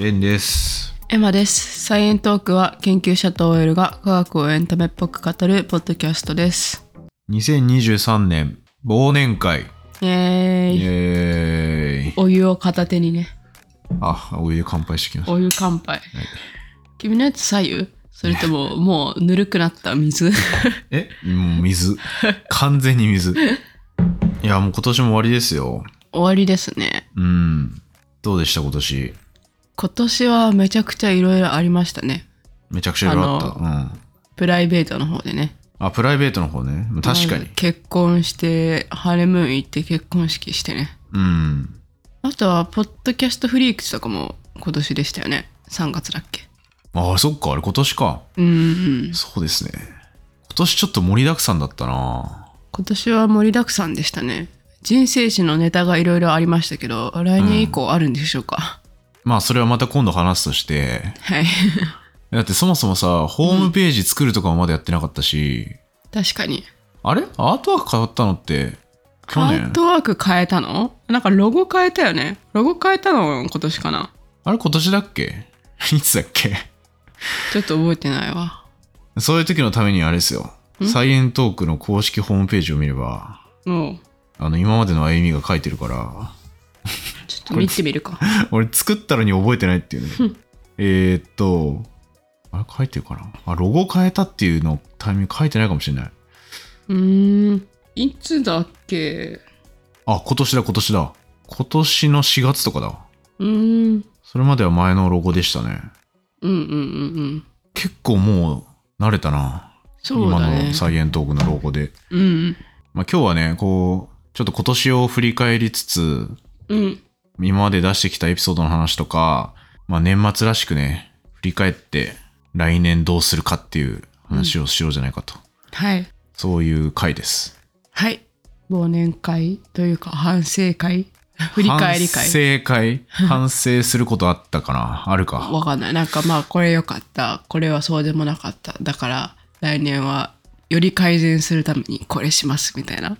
レンです。エマです。サイエントークは研究者と OL が科学をエンタメっぽく語るポッドキャストです。2023年忘年会。イエーイイ。エーイ。お湯を片手にね。あ、お湯で乾杯してきました。お湯乾杯。君のやつ左右？それとも もうぬるくなった水？え？もう水。完全に水。いや、もう今年も終わりですよ。終わりですね。うん。どうでした今年？今年はめちゃくちゃいろいろありましたね。めちゃくちゃいろいろあった。うん。プライベートの方でね。あ、プライベートの方ね。確かに。結婚して、ハネムーン行って結婚式してね。うん。あとは、ポッドキャストフリークスとかも今年でしたよね。3月だっけ。あ、そっか。あれ今年か。うんうん。そうですね。今年ちょっと盛りだくさんだったな今年は盛りだくさんでしたね。人生史のネタがいろいろありましたけど、来年以降あるんでしょうか。まあそれはまた今度話すとして、はい。だってそもそもさ、ホームページ作るとかもまだやってなかったし、確かに。あれ？アートワーク変わったのって、去ア年ートワーク変えたの？なんかロゴ変えたよね。ロゴ変えたの今年かな。あれ今年だっけ？いつだっけ？ちょっと覚えてないわ。そういう時のためにあれですよ。サイエントークの公式ホームページを見れば、あの、今までの歩みが書いてるから、ちょっと見てみるか。俺作ったのに覚えてないっていうね。えーっと、あれ書いてるかな？あ、ロゴ変えたっていうのタイミング書いてないかもしれない。うーん。いつだっけ？あ、今年だ今年だ。今年の4月とかだ。うーん。それまでは前のロゴでしたね。うんうんうんうん。結構もう慣れたな。今そうだねの。サイエントークのロゴで。うん。まあ、今日はね、こう、ちょっと今年を振り返りつつ、うん。今まで出してきたエピソードの話とか、まあ、年末らしくね、振り返って来年どうするかっていう話をしようじゃないかと。はい。そういう回です。はい。忘年会というか反省会？振り返り会？反省会？反省することあったかな？あるか？わかんない。なんかまあこれ良かった。これはそうでもなかった。だから来年はより改善するためにこれしますみたいな。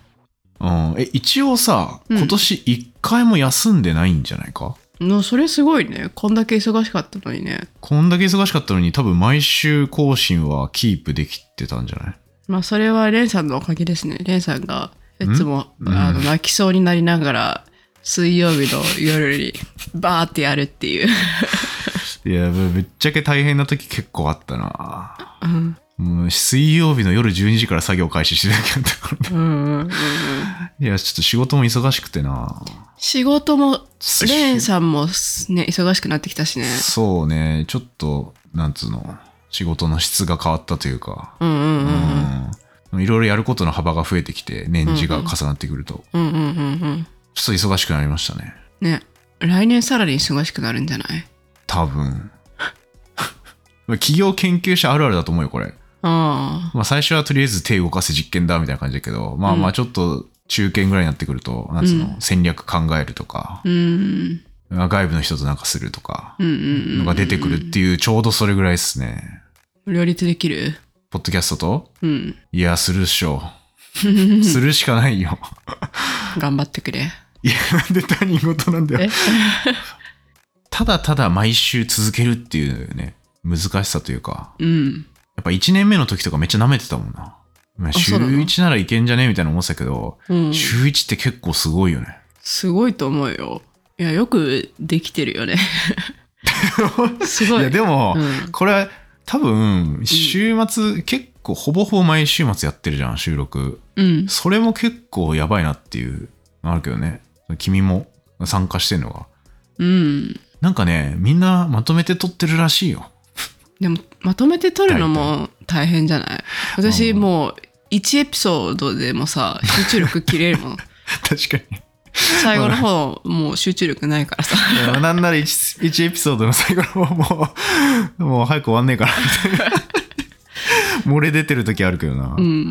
うん。え、一応さ、うん今年一回も休んでないんじゃないか、のそれすごいね。こんだけ忙しかったのにね。こんだけ忙しかったのに多分毎週更新はキープできてたんじゃない？まあそれはレンさんのおかげですね。レンさんがいつもうんあの泣きそうになりながら水曜日の夜にバーってやるっていう。いや、ぶっちゃけ大変な時結構あったな。うんもう水曜日の夜12時から作業開始してたけどったからね。うんうんうんうんいや、ちょっと仕事も忙しくてな。仕事もしレンさんもね忙しくなってきたしね。そうね、ちょっと、なんつうの、仕事の質が変わったというか、うんうんうんうん。いろいろやることの幅が増えてきて、年次が重なってくると、うんうんうんうん。ちょっと忙しくなりましたね。ね来年さらに忙しくなるんじゃない？多分。企業研究者あるあるだと思うよ、これ。まあ最初はとりあえず手動かせ実験だみたいな感じだけど、まあまあちょっと中堅ぐらいになってくると、なんつうの、戦略考えるとか、うん。外部の人となんかするとか、のが出てくるっていう、ちょうどそれぐらいですね。うん両立できる？ポッドキャストと？うん。いや、するっしょ。するしかないよ。頑張ってくれ。いや、なんで他人事なんだよ。え？ただただ毎週続けるっていうね、難しさというか、うんやっぱ1年目の時とかめっちゃ舐めてたもんな。まあ週そうなの？1ならいけんじゃねみたいな思ってたけど、うん週1って結構すごいよね。すごいと思うよいやよくできてるよね すごいいや、でも、うんこれは多分、週末、結構ほぼほぼ毎週末やってるじゃん、収録。うんそれも結構やばいなっていう、あるけどね。君も参加してんのが。うんなんかね、みんなまとめて撮ってるらしいよ。でもまとめて撮るのも大変じゃない？私もう1エピソードでもさ 集中力切れるもん 確かに。最後の方もう集中力ないからさ なんなら 1, 1エピソードの最後の方もう、もう早く終わんねえかな、みたいな。漏れ出てる時あるけどな。うん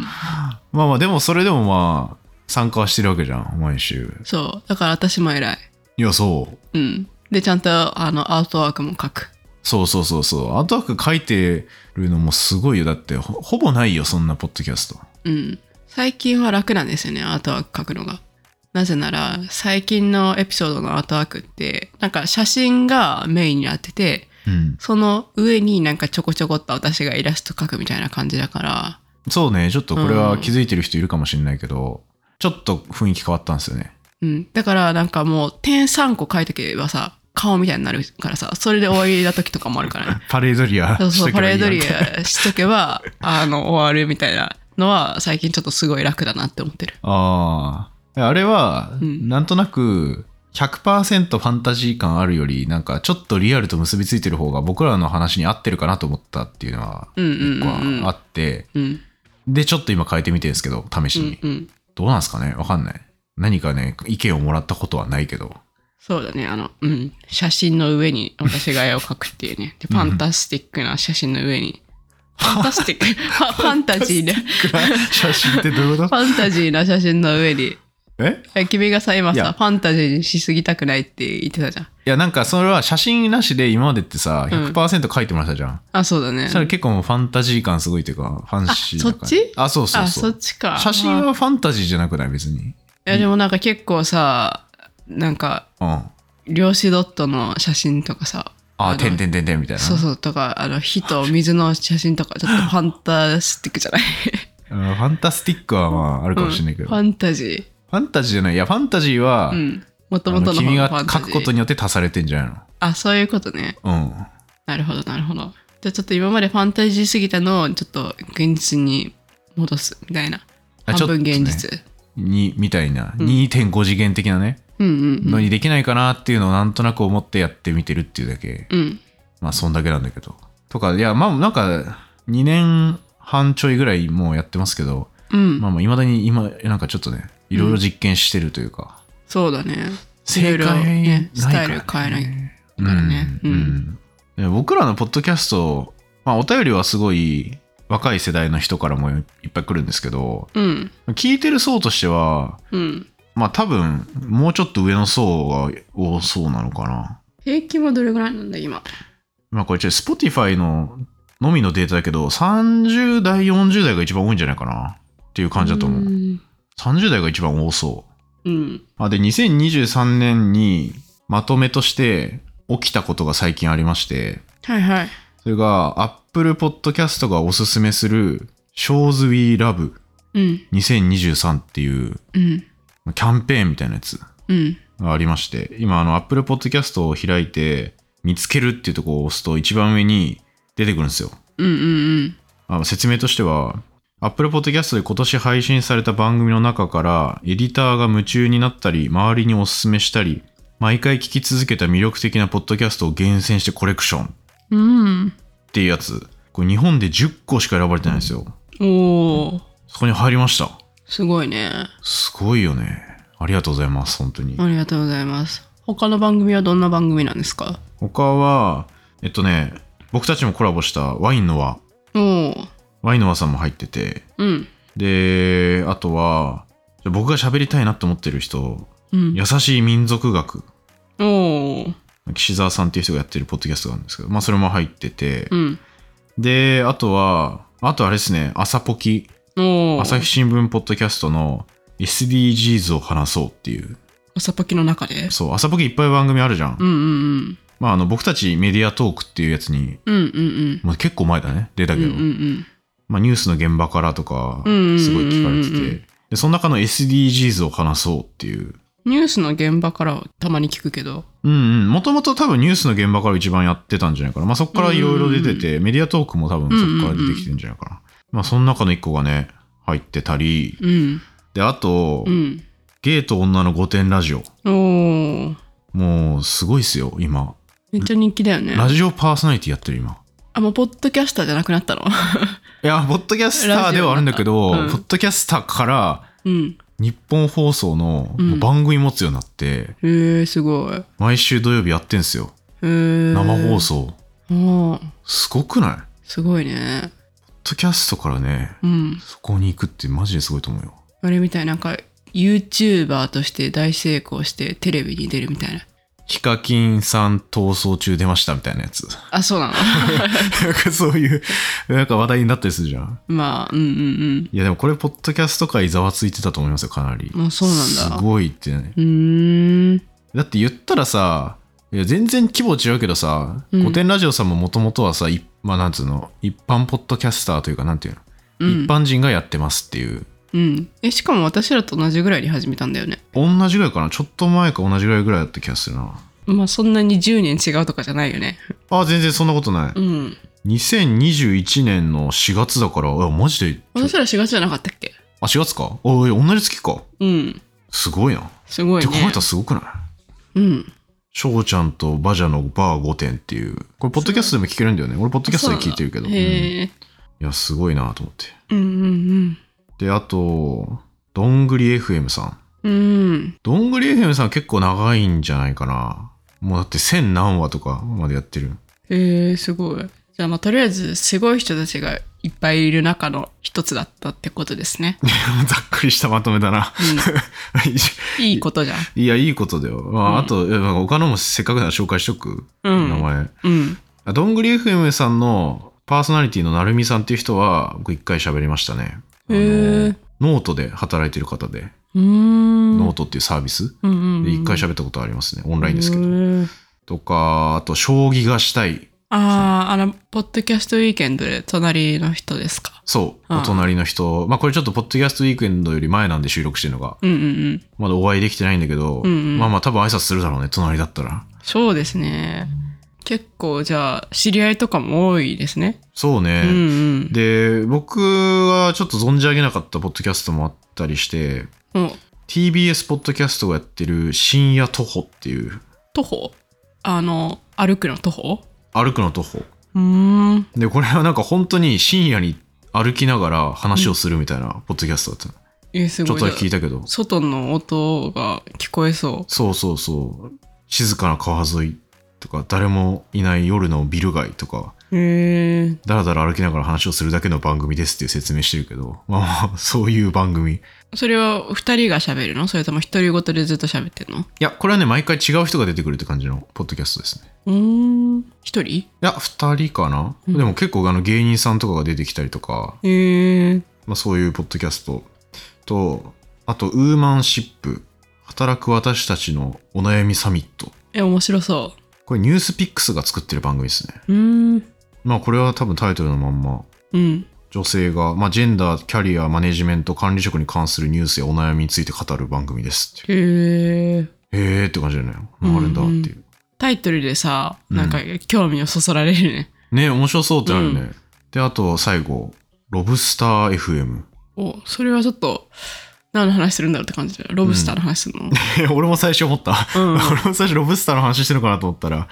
まあまあ、でもそれでもまあ、参加はしてるわけじゃん、毎週。そうだから私も偉いいや、そう。うんでちゃんとあのアートワークも書くそうそうそうそう。アートワーク書いてるのもすごいよ。だってほ、ほぼないよ、そんなポッドキャスト。うん最近は楽なんですよねアートワーク書くのがなぜなら最近のエピソードのアートワークってなんか写真がメインになっててうん。その上になんかちょこちょこっと私がイラスト描くみたいな感じだからそうね、ちょっとこれは気づいてる人いるかもしれないけど、ちょっと雰囲気変わったんですよね。うん。だからなんかもう点3個書いとけばさ、顔みたいになるからさ、それで終わりな時とかもあるからね。パレードリアそうそう、しとけばいいパレードリアしとけば、あの、終わるみたいなのは最近ちょっとすごい楽だなって思ってる。ああ。あれは、うんなんとなく、100%ファンタジー感あるより、なんかちょっとリアルと結びついてる方が僕らの話に合ってるかなと思ったっていうのは、一個あって、うん。で、ちょっと今変えてみてるんですけど、試しに。うんうん。どうなんですかね？わかんない。何かね、意見をもらったことはないけど。そうだね、あの、うん。写真の上に私が絵を描くっていうね。で、ファンタスティックな写真の上に。ファンタスティック、ファンタジーで、フ写真ってどういうこと？ァンタジーな写真の上に。え？え君がさ、今さ、ファンタジーにしすぎたくないって言ってたじゃん。いや、なんかそれは写真なしで今までってさ、うん100%書いてもらったじゃん。あ、そうだねそ。したら結構もうファンタジー感すごいというか、ファンシーな感じあそっち？あ、そうそうあ、そ。そうっちか。写真まあはファンタジーじゃなくない？別に。いや、でもなんか結構さ、なんか、うん。量子ドットの写真とかさ、あ、のてんてんてんてんみたいな。そうそう、とか、あの、火と水の写真とか、ちょっとファンタスティックじゃない？うんファンタスティックはまああるかもしれないけど。フファンタジァンタジーじゃない。いや、ファンタジーは、ー。うん。もとあもとのの君が書くことによって足されてんじゃないあ、そういうことね。のなるほど、なるほど。じゃあちょっと今までファンタジーすぎたのをちょっと現実に戻すみたいな。あ半分ちょっとね現実。うん。に、みたいな、2.5次元的なね、うんうんのにできないかなっていうのをなんとなく思ってやってみてるっていうだけ。うん。うん。まあ、そんだけなんだけど。とか、いや、まあ、なんか、2年半ちょいぐらいもうやってますけど、うん。まあまあ、未だに今、なんかちょっとね、いろいろ実験してるというか、そうだね。正解ねスタイル変えない。ねからねうん僕らのポッドキャスト、まあ、お便りはすごい若い世代の人からもいっぱい来るんですけど、うん。聞いてる層としては、うん。まあ多分、もうちょっと上の層が多そうなのかな。平均はどれぐらいなんだ、今？まあこれちょっと Spotify ののみのデータだけど、30代、40代が一番多いんじゃないかなっていう感じだと思う。ん。30代が一番多そう。うん。あで、2023年にまとめとして起きたことが最近ありまして、はいはい。それが Apple Podcast がおすすめする Shows We Love うん。2023っていううん。キャンペーンみたいなやつうん。がありまして、今あの Apple Podcast を開いて見つけるっていうところを押すと一番上に出てくるんですよ。うんうんあ説明としては、Apple Podcast で今年配信された番組の中から、エディターが夢中になったり、周りにおすすめしたり、毎回聞き続けた魅力的なポッドキャストを厳選してコレクションっうん。うん。ていうやつ。これ日本で10個しか選ばれてないんですよ。おー。そこに入りました。すごいね。すごいよね。ありがとうございます、本当に。ありがとうございます。他の番組はどんな番組なんですか？他は、えっとね、僕たちもコラボしたワインの輪。ワインの輪さんも入ってて。うん。で、あとは、じゃあ僕が喋りたいなって思ってる人、うん。優しい民族学。岸沢さんっていう人がやってるポッドキャストがあるんですけど、まあそれも入ってて、うん。で、あとは、あとあれですね、朝ポキ。朝日新聞ポッドキャストの SDGs を話そうっていう、朝ポキの中で？そう、朝ポキいっぱい番組あるじゃん。うんうんまああの僕たちメディアトークっていうやつに、うん。うんうんもう結構前だね、出たうん。うけど、んうんうん。まあニュースの現場からとか、うんうんうんうんすごい聞かれてて、で、その中の SDGs を話そうっていう、ニュースの現場からはたまに聞くけど。うんうん。もともと多分ニュースの現場から一番やってたんじゃないかな。まあそこからいろいろ出てて、メディアトークも多分そこから出てきてるんじゃないかな。まあその中の一個がね、入ってたり、うん。で、あと、うん。ゲイと女の御殿ラジオ。もうすごいっすよ、今。めっちゃ人気だよね。ラジオパーソナリティやってる今。あ、もうポッドキャスターじゃなくなったの？いや、ポッドキャスターではあるんだけど、うんポッドキャスターからうん。日本放送の番組持つようになって、へえ、すごい。へ毎週土曜日やってんすよ。え。生放。送。すごくない？すごいね。ドキャストからね、うん。そこに行くってマジですごいと思うよ。あれみたいなんか YouTuber として大成功してテレビに出るみたいなヒカキンさん逃走中出ましたみたいなやつ。あ、そうなの？なんかそういう、なんか話題になったりするじゃん。まあ、うんうんいやでもこれ、ポッドキャスト界ざわついてたと思いますよ、かなり。うん。あ、そうなんだ。すごいってね。うーん。だって言ったらさ、いや全然規模違うけどさ、うん古典ラジオさんももともとはさ、いまあなんつうの、一般ポッドキャスターというか、なんていうの、うん一般人がやってますっていう。うん。え、しかも私らと同じぐらいに始めたんだよね。同じぐらいかな？ちょっと前か同じぐらいぐらいだった気がするな。まあ、そんなに10年違うとかじゃないよね。あ、全然そんなことない。うん。2021年の4月だから、あ、マジで、私ら4月じゃなかったっけ？あ、4月か？おい、同じ月か。うん。すごいな。すごいねって考えた。らすごくない？うん。翔ちゃんとバジャのバー5点っていう。これ、ポッドキャストでも聞けるんだよね。俺、ポッドキャストで聞いてるけど。うんい。や、すごいなと思って。うんうんで、あと、どんぐり FM さん。うん。うん。どんぐり FM さん結構長いんじゃないかな。もうだって1000何話とかまでやってる。へえ、すごい。じゃあ、まあ、とりあえず、すごい人たちがいっぱいいる中の一つだったってことですね。ざっくりしたまとめだな。いいことじゃん。いや、いいことだよ。まあ、あと、いやなんか他のもせっかくなら紹介しとく。うん名前。うん。あどんぐり FM さんのパーソナリティのなるみさんっていう人は、僕一回喋りましたね。へえ。ノートで働いてる方で。ノートっていうサービス？うんうんうんで一回喋ったことありますね。オンラインですけど。とか、あと、将棋がしたい。ああ、あの、ポッドキャストウィーケンドで隣の人ですか？そう、お隣の人。まあ、これちょっと、ポッドキャストウィークエンドより前なんで収録してるのが。うんうんうん。まだお会いできてないんだけど、うんうんまあまあ、多分挨拶するだろうね、隣だったら。そうですね。結構、じゃあ、知り合いとかも多いですね。そうね。うんうん。で、僕はちょっと存じ上げなかったポッドキャストもあったりして、もう、TBS ポッドキャストがやってる深夜徒歩っていう、徒歩？あの、歩くの徒歩？歩くの徒歩。うーん。で、これはなんか本当に深夜に歩きながら話をするみたいなポッドキャストだったの。え、すごい。ちょっとだけ聞いたけど。外の音が聞こえそそうそうそう。静かな川沿いとか、誰もいない夜のビル街とか、う。へえ。だらだら歩きながら話をするだけの番組ですっていう説明してるけど、まあまあ、そういう番組。いそれは二人が喋るの？それとも独り言でずっと喋ってんの？や、これはね、毎回違う人が出てくるって感じのポッドキャストですね。うーん。一人？いや、二人かな、でも結構あの芸人さんとかが出てきたりとか、へえ。まあ、そういうポッドキャストと、あと、ウーマンシップ、働く私たちのお悩みサミット。え、面白そこれニュースピックスが作ってる番組ですね。う。ん。まあこれは多分タイトルのまんま、うん。女性が、まあジェンダー、キャリア、マネジメント、管理職に関するニュースやお悩みについて語る番組ですって。へえ。へーって感じだよね。あるんだっていう。タイトルでさ、なんか興味をそそられるね。ね面白そうってなるね。で、あと最後、ロブスター FM。お、それはちょっと、何の話するんだろうって感じだよ。ロブスターの話するの、俺も最初思った。うん 俺も最初ロブスターの話してるのかなと思ったら、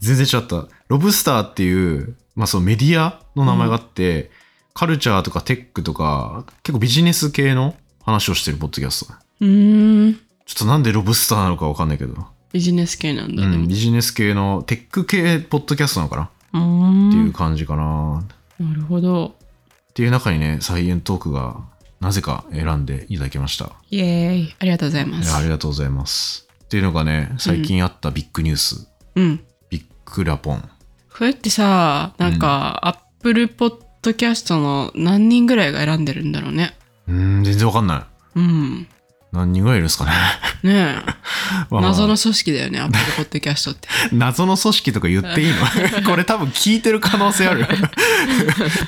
全然違った。ロブスターっていう、まあそのメディアの名前があって、カルチャーとかテックとか、結構ビジネス系の話をしてるポッドキャスト。うーん。ちょっとなんでロブスターなのかわかんないけど、ビジネス系なんだね。うん、ビジネス系のテック系ポッドキャストなのかな。っていう感じかな。なるほど。っていう中にね、サイエントークがなぜか選んでいただきました。イエーイ。ありがとうございますあ。りがとうございます。っていうのがね、最近あったビッグニュース。うん。ビッグラポン。これってさ、なんか、アップルポッドキャストの何人ぐらいが選んでるんだろうね。うーん、全然わかんない。うん。何人ぐらいいるんですかね。ねえ。謎の組織だよね、アップルポッドキャストって。謎の組織とか言っていいの？これ多分聞いてる可能性ある。て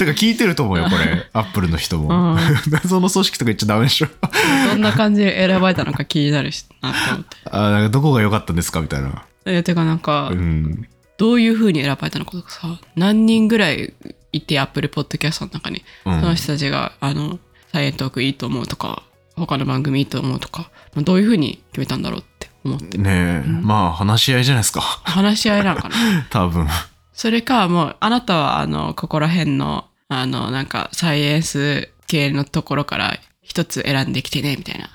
か聞いてると思うよ、これ。アップルの人も。うん謎の組織とか言っちゃダメでしょ。どんな感じで選ばれたのか気になるしなって思って。あなんかどこが良かったんですかみたいな。え、てかなんかう、ん。どういう風に選ばれたのかとかさ、何人ぐらいいて、アップルポッドキャストの中に、うんその人たちが、あの、サイエントークいいと思うとか、他の番組いいと思うとか、まあどういう風に決めたんだろうって思って。ねえ、まあ話し合いじゃないですか。話し合いなのかな 多分。それか、もう、あなたは、あの、ここら辺の、あの、なんか、サイエンス系のところから一つ選んできてね、みたいな。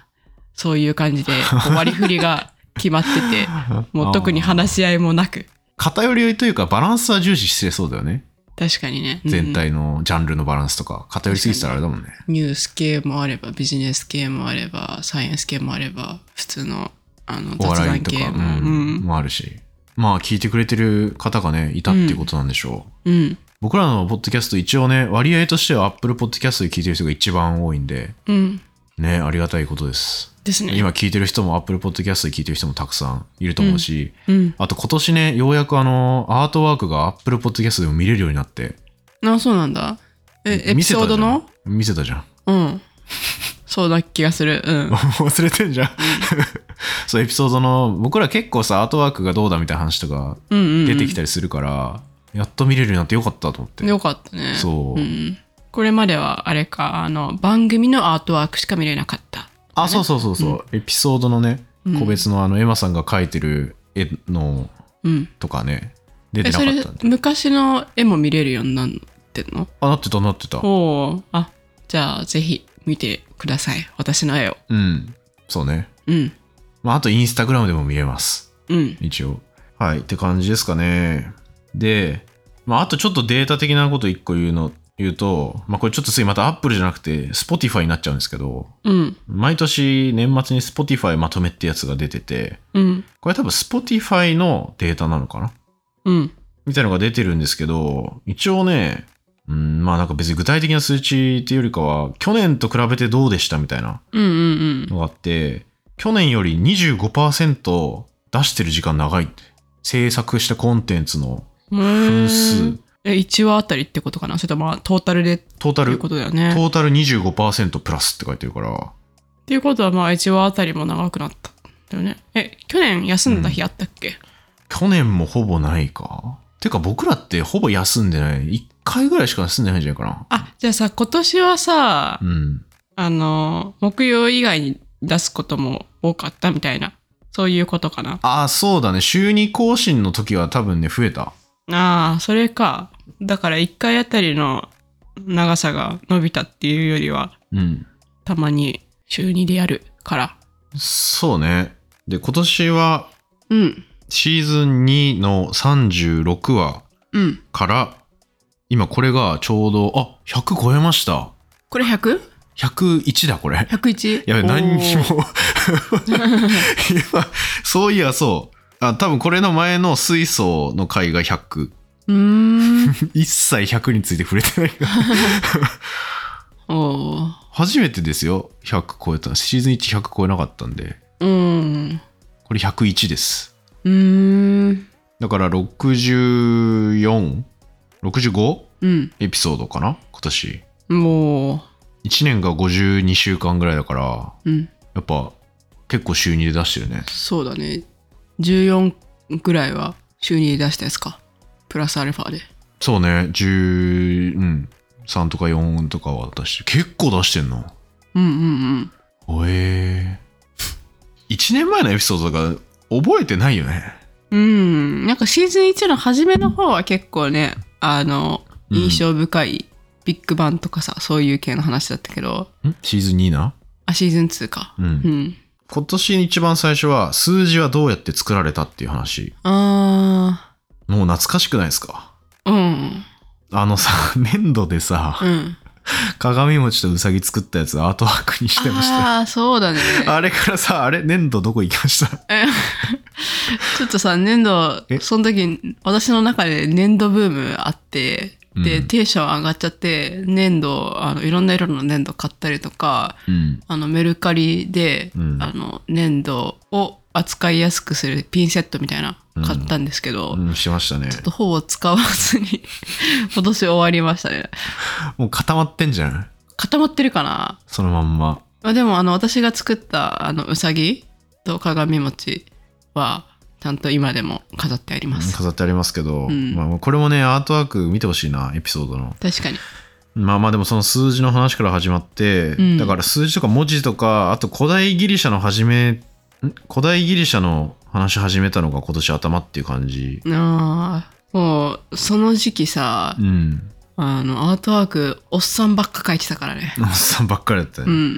そういう感じで、割り振りが決まってて、もう特に話し合いもなく。偏りというかバランスは重視してそうだよね。確かにね。うん全体のジャンルのバランスとか。偏りすぎてたらあれだもんね。ニュース系もあれば、ビジネス系もあれば、サイエンス系もあれば、普通のあのお雑笑いと系も。うんうん。もあるし。まあ、聞いてくれてる方がね、いたっていうことなんでしょう。うん。僕らのポッドキャスト一応ね、割合としては Apple Podcast で聞いてる人が一番多いんで、うん。ね、ありがたいことです。ですね。今聞いてる人も Apple Podcast で聞いてる人もたくさんいると思うし、うん。あと今年ね、ようやくあの、アートワークが Apple Podcast でも見れるようになって、あ、そうなんだ。え、エピソードの？見せたじゃん。うん。そうな気がする。うん。忘れてんじゃん。そう、エピソードの、僕ら結構さ、アートワークがどうだみたいな話とかうんうんうん。出てきたりするから、やっと見れるようになってよかったと思って。よかったね。そううん。これまではあれか、あの、番組のアートワークしか見れなかった。あ、そうそうそうそう、エピソードのね、うん個別のあの、エマさんが描いてる絵のうん。とかね、出てなかったん、で。昔の絵も見れるようになってんの？あ、なってた、なってた。おお。あ、じゃあぜひ見てください。私の絵を。うん。そうね。うん。まあ、あとインスタグラムでも見れます。うん。一応。はい。って感じですかね。で、まあ、あとちょっとデータ的なこと一個言うの、言うと、まあ、これちょっと次また Apple じゃなくて Spotify になっちゃうんですけど、うん。毎年年末に Spotify まとめってやつが出てて、うん。これ多分 Spotify のデータなのかな？うん。みたいなのが出てるんですけど、一応ね、うん、まあなんか別に具体的な数値っていうよりかは、去年と比べてどうでしたみたいなうんうんのがあって、去年より25%出してる時間長いって。制作したコンテンツのうん。分数。え、1話あたりってことかな？それともまあトータルで？ってトータル、いうことだよね。トータル25%プラスって書いてるから、っていうことはまあ1話あたりも長くなった。だよね。え、去年休んだ日あったっけ、去年もほぼないかてか僕らってほぼ休んでない。1回ぐらいしか休んでないんじゃないかな。あ、じゃあさ、今年はさ、うん。あの、木曜以外に出すことも多かったみたいな、そういうことかな。ああ、そうだね。週2更新の時は多分ね、増えた。ああ、それか。だから1回あたりの長さが伸びたっていうよりは、うん。たまに週2でやるから。そうね。で、今年はうん。シーズン2の36話うん。から、今これがちょうど、あ、100超えました。これ 100?101? 101だ、これ。やべ、何にも。今、そういや、そう。あ、多分これの前の水素の回が100。うーん。一切100について触れてないから。初めてですよ。100超えた。シーズン1 100超えなかったんで。うん。これ101です。うーん。だから64、65うん。エピソードかな？今年。も1年が52週間ぐらいだから、う、うん。やっぱ結構週2で出してるね。そうだね。14ぐらいは週2で出したやつか。プラスアルファで。そうね、10、うん、3とか4とかは出してる。結構出してんの。うんうんおえー。1年前のエピソードが覚えてないよね。うん。うん。なんかシーズン1の初めの方は結構ね、あの、うん印象深いビッグバンとかさ、そういう系の話だったけど、ん？シーズン2な？あ、シーズン2か。うんうん。今年一番最初は数字はどうやって作られたっていう話。あもう懐かしくないですか？ー、うん。あのさ、粘土でさ、うん。鏡餅とウサギ作ったやつアートワークにしてましたよ。ああ、そうだね。あれからさ、あれ粘土どこ行きました？え ちょっとさ、粘土え、その時、私の中で粘土ブームあって、で、うんテンション上がっちゃって、粘土、あの、いろんな色の粘土買ったりとか、うん。あの、メルカリで、うんあの、粘土を扱いやすくするピンセットみたいな、買ったんですけど、うん、してましたね。ほぼ使わずに、今年終わりましたね。もう固まってんじゃん？固まってるかな？そのまんま。まあ、でもあの私が作ったあのうさぎと鏡餅はちゃんと今でも飾ってあります。飾ってありますけど、んまあ、これもね、アートワーク見てほしいな、エピソードの。確かに。まあまあでもその数字の話から始まって、うんだから数字とか文字とか、あと古代ギリシャの始め、ん？古代ギリシャの話始めたのが今年頭っていう感じ。ああ、もうその時期さう、ん。あのアートワークおっさんばっか描いてたからね。おっさんばっかりだったね。うん。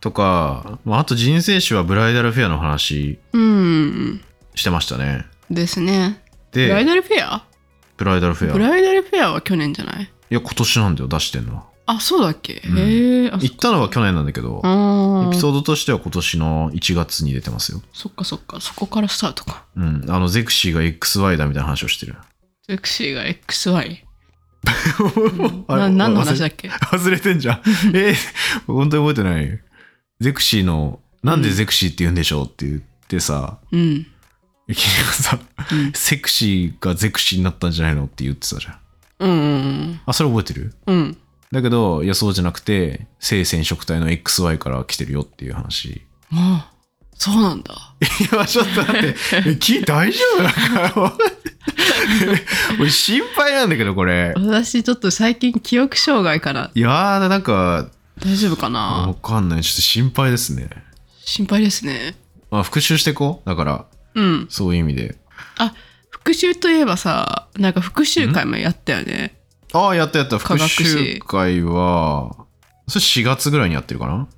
とか、まあ、あと人生史はブライダルフェアの話うん。してましたね。ですね。ブライで、ダルフェア？ブライダルフェア。ブライダルフェアは去年じゃない？いや、今年なんだよ、出してんのは。あ、そうだっけ、うんへえ。あ行ったのは去年なんだけど。エピソードとしては今年の1月に出てますよ。そっかそっか。そこからスタートか。うん。あの、ゼクシーが XY だみたいな話をしてる。ゼクシーが XY。な何の話だっけ？忘れてんじゃん。えー、本当に覚えてない。ゼクシーの、なんでゼクシーって言うんでしょうって言ってさ、うん。君がさ、うんセクシーがゼクシーになったんじゃないのって言ってたじゃん。うんうんあ、それ覚えてる？うん。うん。だけど、いや、そうじゃなくて、性染色体の XY から来てるよっていう話。ああ。そうなんだ。いや、ちょっと待って。え、君大丈夫なんか、俺心配なんだけど、これ。私ちょっと最近記憶障害かな。いやー、なんか、大丈夫かわなかんない。ちょっと心配ですね。心配ですね。まあ、復習してこう？だから、うん。そういう意味で。あ、復習といえばさ、なんか復習会もやったよね。ああ、やったやった。復習会は、それ4月ぐらいにやってるかな？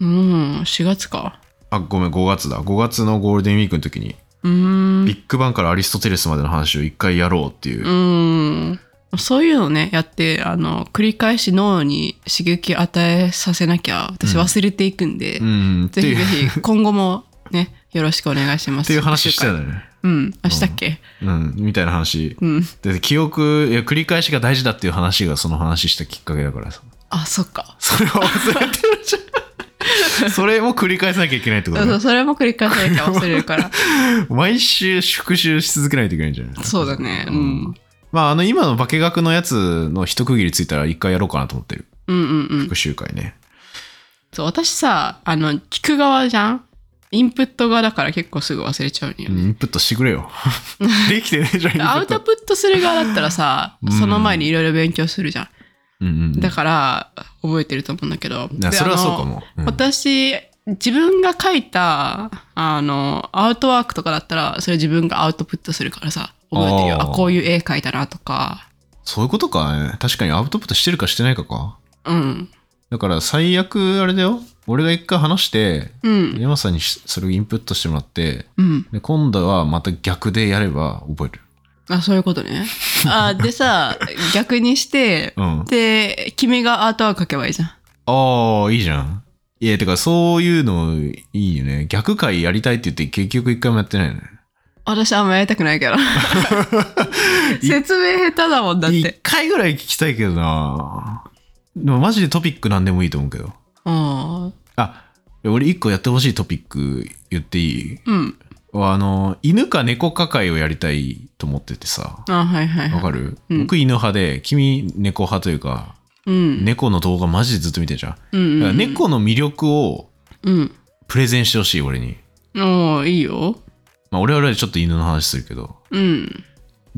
うん、4月か。あ、ごめん、5月だ。5月のゴールデンウィークの時に、うーん。ビッグバンからアリストテレスまでの話を一回やろうっていう。うん。そういうのね、やって、あの、繰り返し脳に刺激与えさせなきゃ、私忘れていくんで、うん、ぜひぜひ、今後もね、よろしくお願いします。っていう話してたよ。よね。うん、あしたっけ？うん、みたいな話。うん。で、記憶、いや、繰り返しが大事だっていう話がその話したきっかけだからさ。あ、そっか。それは忘れてるじゃん。それも繰り返さなきゃいけないってことね。そうそれも繰り返さなきゃ忘れるから。毎週復習し続けないといけないんじゃない？そうだね。うん。まあ、あの、今の化学のやつの一区切りついたら一回やろうかなと思ってる。うんうんうん。復習会ね。そう、私さ、あの、聞く側じゃん？インプット側だから結構すぐ忘れちゃうんよね。インプットしてくれよ。できてねえじゃん、インプット。アウトプットする側だったらさ、うんその前にいろいろ勉強するじゃん。うんうん。だから、覚えてると思うんだけど。でいやそれはそうかもうん私、自分が書いた、あの、アウトワークとかだったら、それ自分がアウトプットするからさ、覚えてるよ。あ、こういう絵描いたなとか。そういうことかね。確かにアウトプットしてるかしてないかか。うん。だから最悪あれだよ。俺が一回話して、うん。山さんにしそれをインプットしてもらって、うん。で今度はまた逆でやれば覚える。あ、そういうことね。あ、でさ、逆にして、うん。で、君がアートワーク描けばいいじゃん。ああ、いいじゃん。いや、てかそういうのいいよね。逆回やりたいって言って結局一回もやってないよね。私あんまやりたくないけど。説明下手だもんだっ一て。回ぐらい聞きたいけどなでもマジでトピックなんでもいいと思うけど。うん。あ、俺一個やってほしいトピック言っていい？うん。あの、犬か猫か会をやりたいと思っててさ。あ、はいはいはい。わかる、うん僕犬派で、君猫派というか、うん。猫の動画マジでずっと見てるじゃん。うんだからうん。猫の魅力をうん。プレゼンしてほしい、俺に。おーいいよ。まあ、俺はちょっと犬の話するけど、うん。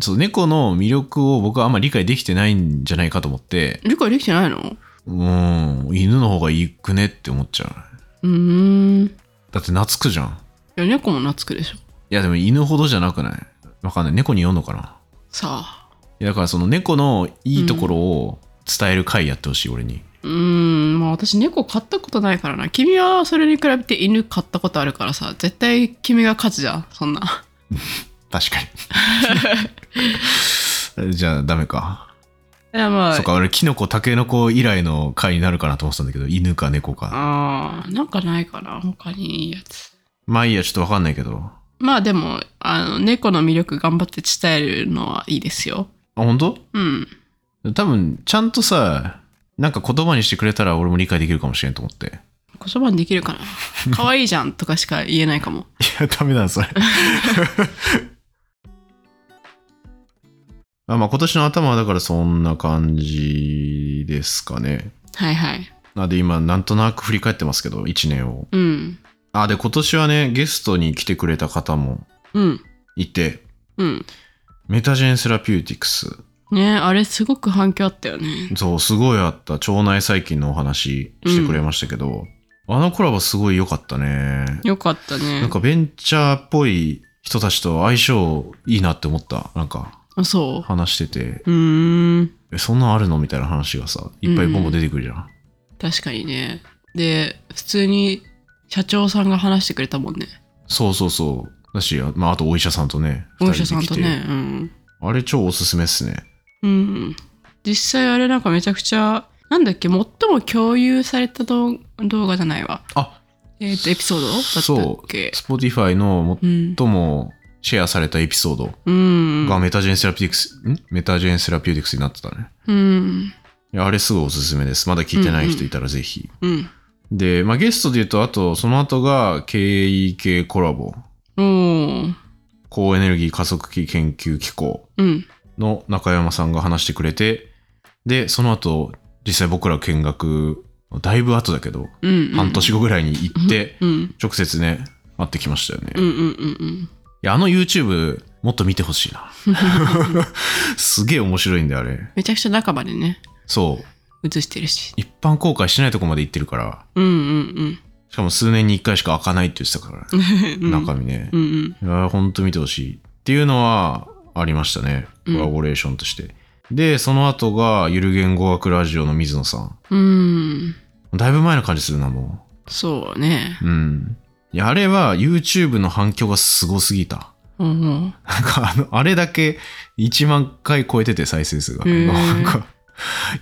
そう猫の魅力を僕はあんまり理解できてないんじゃないかと思って、理解できてないの？うん、犬の方がいいくねって思っちゃう。うーん。いだって懐くじゃん。や、猫も懐くでしょ。いやでも犬ほどじゃなくない？わかんない。猫に読んのかな？さあ。いやだからその猫のいいところを伝える回やってほしい、俺に。うーん。まあ私猫飼ったことないからな。君はそれに比べて犬飼ったことあるからさ、絶対君が勝つじゃん。そんな。確かに。じゃあダメか。まあ。そっか、俺、キノコ、タケノコ以来の回になるかなと思ってたんだけど、犬か猫か。ああ、なんかないかな。他にいいやつ。まあいいや、ちょっとわかんないけど。まあでも、あの、猫の魅力頑張って伝えるのはいいですよ。あ、本当？うん。多分、ちゃんとさ、なんか言葉にしてくれたら俺も理解できるかもしれんと思って。言葉にできるかな？可愛いじゃんとかしか言えないかも。いや、ダメだ、それ。あまあ今年の頭はだからそんな感じですかね。はいはい。なんで今なんとなく振り返ってますけど、1年を。うん。あ、で今年はね、ゲストに来てくれた方もうん。いて、うん。メタジェンセラピューティクス。ねあれすごく反響あったよね。そう、すごいあった。腸内細菌のお話してくれましたけど、あのコラボすごい良かったね。よかったね。なんかベンチャーっぽい人たちと相性いいなって思った。なんかあ、そ話してて、う。ん。えそんなんあるのみたいな話がさ、いっぱいボンボン出てくるじゃん。確かにね。で、普通に社長さんが話してくれたもんね。そうそうそう。だし、まあ、あとお医者さんとね、お医者さんとね。うん。あれ超おすすめっすね。うん。実際あれなんかめちゃくちゃ、なんだっけ、最も共有された動動画じゃないわ。あ、えっ、と、エピソードだったっけ？Spotify のうん。最もシェアされたエピソードうん。がメタジェンセラピューティクス、ん？メタジェンセラピューティクスになってたね。うん。いやあれすごいおすすめです。まだ聞いてない人いたらぜひ。うん。で、まあ、ゲストで言うと、あと、その後が KEK コラボ。おー。高エネルギー加速器研究機構うん。の中山さんが話してくれて、で、その後、実際僕ら見学、だいぶ後だけど、うん。半年後ぐらいに行って、うん。直接ね、会ってきましたよね。いうんうんうんや、あの YouTube、もっと見てほしいな。すげえ面白いんだよ、あれ。めちゃくちゃ中までね、そう。映してるし。一般公開してないとこまで行ってるから、うんうんしかも数年に一回しか開かないって言ってたから、うん。中身ね。うんうん。いや、ほんと見てほしい。っていうのはありましたね。コラボレーションとして。で、その後が、ゆる言語学ラジオの水野さうん。ん。だいぶ前の感じするな、もそうね。う。うん。いや、あれは YouTube の反響がすごすぎた。うん。なんかあの、あれだけ1万回超えてて再生数が。なんか、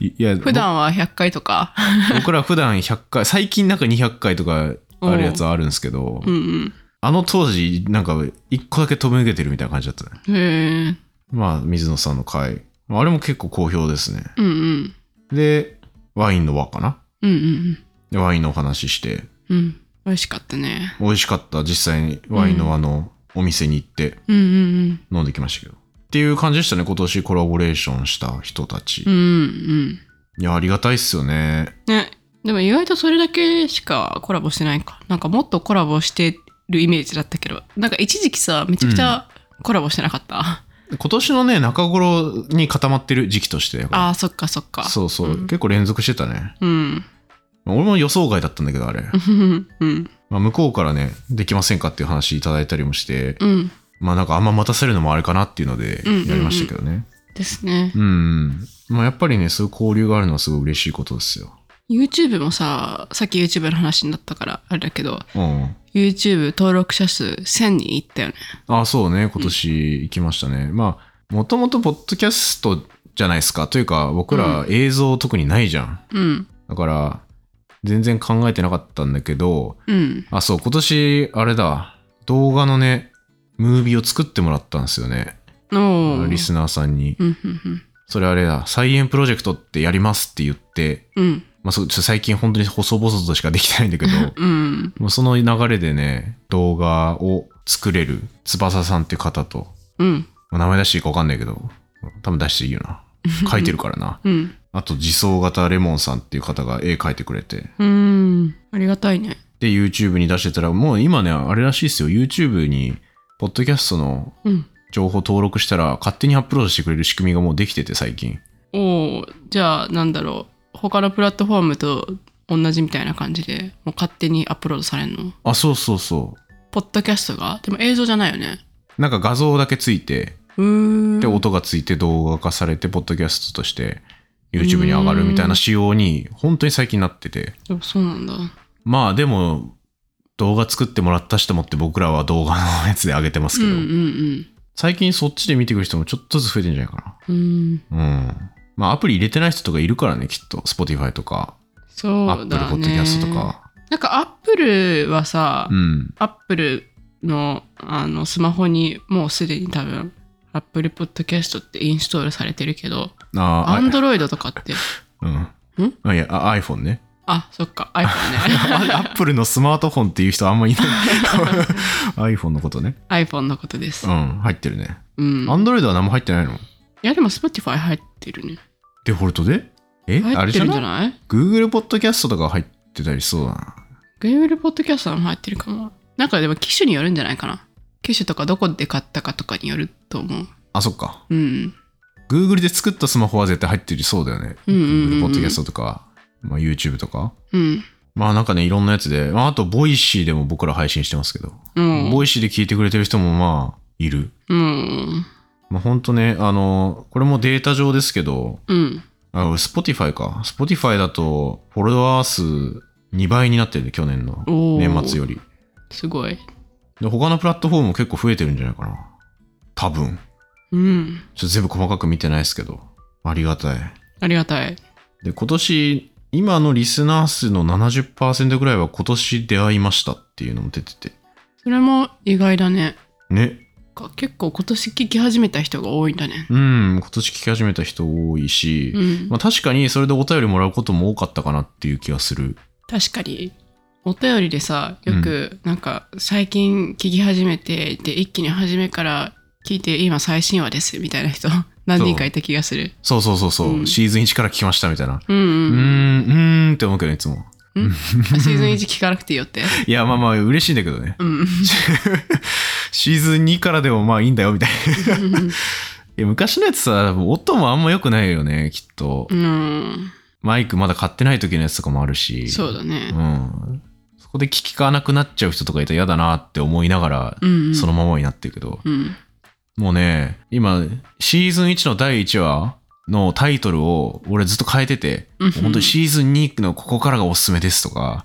いいや、普段は100回とか。ぼ僕ら普段100回、最近なんか200回とかあるやつはあるんですけど、うんあの当時なんか1個だけ飛び抜けてるみたいな感じだったね。うん。へえ。まあ、水野さんの回。あれも結構好評ですね。うんうん。で、ワインの輪かなうんうんでワインのお話しして、うん。うん。美味しかったね。美味しかった。実際にワインの輪のお店に行ってうんうん飲んできましたけど。っていう感じでしたね。今年コラボレーションした人たち。うん。うんうん。いや、ありがたいっすよね。ね。でも意外とそれだけしかコラボしてないか。なんかもっとコラボしてるイメージだったけど、なんか一時期さ、めちゃくちゃコラボしてなかった？今年のね、中頃に固まってる時期として。ああ、そっかそっか。そうそう、うん結構連続してたね。うん。俺も予想外だったんだけど、あれ。うん。まあ、向こうからね、できませんかっていう話いただいたりもして、うん。まあなんかあんま待たせるのもあれかなっていうのでうんうんうんやりましたけどね。ですね。うん、うん。まあやっぱりね、そういう交流があるのはすごい嬉しいことですよ。YouTube もさ、さっき YouTube の話になったからあれだけど、うん。YouTube 登録者数1000人いったよね。あそうね、今年行きましたね。まあ、もともとポッドキャストじゃないですか。というか、僕ら映像特にないじゃん。うん。だから、全然考えてなかったんだけど、うん。あ、そう、今年、あれだ、動画のね、ムービーを作ってもらったんですよね。リスナーさんに。それあれだ、菜園プロジェクトってやりますって言って、うん。うん。まあ、そうちょ最近本当に細々としかできてないんだけど、うん。もうその流れでね、動画を作れる翼さんっていう方と、うん。まあ名前出していいか分かんないけど、多分出していいよな。書いてるからな。うん。あと、自走型レモンさんっていう方が絵描いてくれて、うん。ありがたいね。で、YouTube に出してたら、もう今ね、あれらしいですよ。YouTube に、ポッドキャストのうん。情報登録したら、勝手にアップロードしてくれる仕組みがもうできてて、最近。おーじゃあ、なんだろう。他のプラットフォームと同じみたいな感じで、もう勝手にアップロードされるの？あ、そうそうそポッドキャストが？でも映像じゃないよね。う。なんか画像だけついて。で、音がついて動画化されて、ポッドキャストとして YouTube に上がるみたいな仕様に、本当に最近なってて。そうなんだ。まあでも、動画作ってもらった人もって僕らは動画のやつで上げてますけど、うんうん最近そっちで見てくる人もちょっとずつ増えてんじゃないかうん。うん。な。うん。まあアプリ入れてない人とかいるからね、きっと。Spotify とか、そうだね。Apple Podcast と。か。なんかアップルはさ、うん。アップルのあのスマホにもうすでに多分、アップルポッドキャストってインストールされてるけど、ああ、アンドロイドとかって、うん。ん？あいや、あ iPhone ね。あ、そっか、iPhone ね。アップルのスマートフォンっていう人あんまいない。iPhone のことね。iPhone のことですう。ん、入ってるね。うん。アンドロイドは何も入ってないの？いや、でも Spotify 入ってるね。デフォルトで？えあ入ってれじゃない ?Google ポッドキャストとか入ってたりしそうだな。Google ポッドキャストも入ってるかも。なんかでも機種によるんじゃないかな。機種とかどこで買ったかとかによると思う。あ、そっか。うん。Google で作ったスマホは絶対入ってるそうだよね。うんうんうんうん Google ポッドキャストとか、まあ、YouTube とか。うん。まあなんかね、いろんなやつで、まあ、あと、ボイシーでも僕ら配信してますけど、うん。ボイシーで聞いてくれてる人もまあ、いる。うん。まあ本当ね、あの、これもデータ上ですけど、うん。あ、Spotify か。Spotify だと、フォロワー数2倍になってるね、去年の年末より。すごい。で、他のプラットフォームも結構増えてるんじゃないかな。多分。うん。ちょっと全部細かく見てないですけど、ありがたい。ありがたい。で、今年、今のリスナー数の70%ぐらいは今年出会いましたっていうのも出てて。それも意外だね。ね。か結構今年聞き始めた人が多いんだね。うん、今年聞き始めた人多いし、うん。まあ確かにそれでお便りもらうことも多かったかなっていう気がする。確かに。お便りでさ、よく、なんか、最近聞き始めて、で、一気に初めから聞いて、今最新話です、みたいな人、何人かいた気がする。そうそうそうそう、うんシーズン1から聞きましたみたいな。うんうん。ん、うーんって思うけど、いつも。あシーズン1聞かなくていいよって。いや、まあまあ嬉しいんだけどね。うん。シーズン2からでもまあいいんだよ、みたいな。いや昔のやつさ、音もあんま良くないよね、きっと。うん。マイクまだ買ってない時のやつとかもあるし。そうだねう。ん。そこで聞かなくなっちゃう人とかいたら嫌だなって思いながら、うん、うん。そのままになってるけど。うん。もうね、今、シーズン1の第1話のタイトルを俺ずっと変えてて、うん本当にシーズン2のここからがおすすめですとか。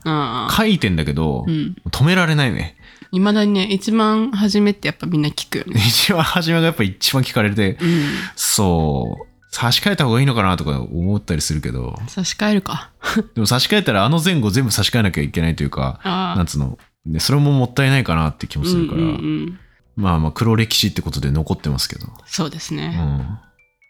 書いてんだけど、うん。止められないね。いまだにね、一番初めってやっぱみんな聞くよね。一番初めがやっぱ一番聞かれて、うん。そう、差し替えた方がいいのかなとか思ったりするけど、差し替えるか。でも差し替えたらあの前後全部差し替えなきゃいけないというか、あなんつうの、ね、それももったいないかなって気もするから、うんうんうん。まあまあ黒歴史ってことで残ってますけど、そうですうね。ん。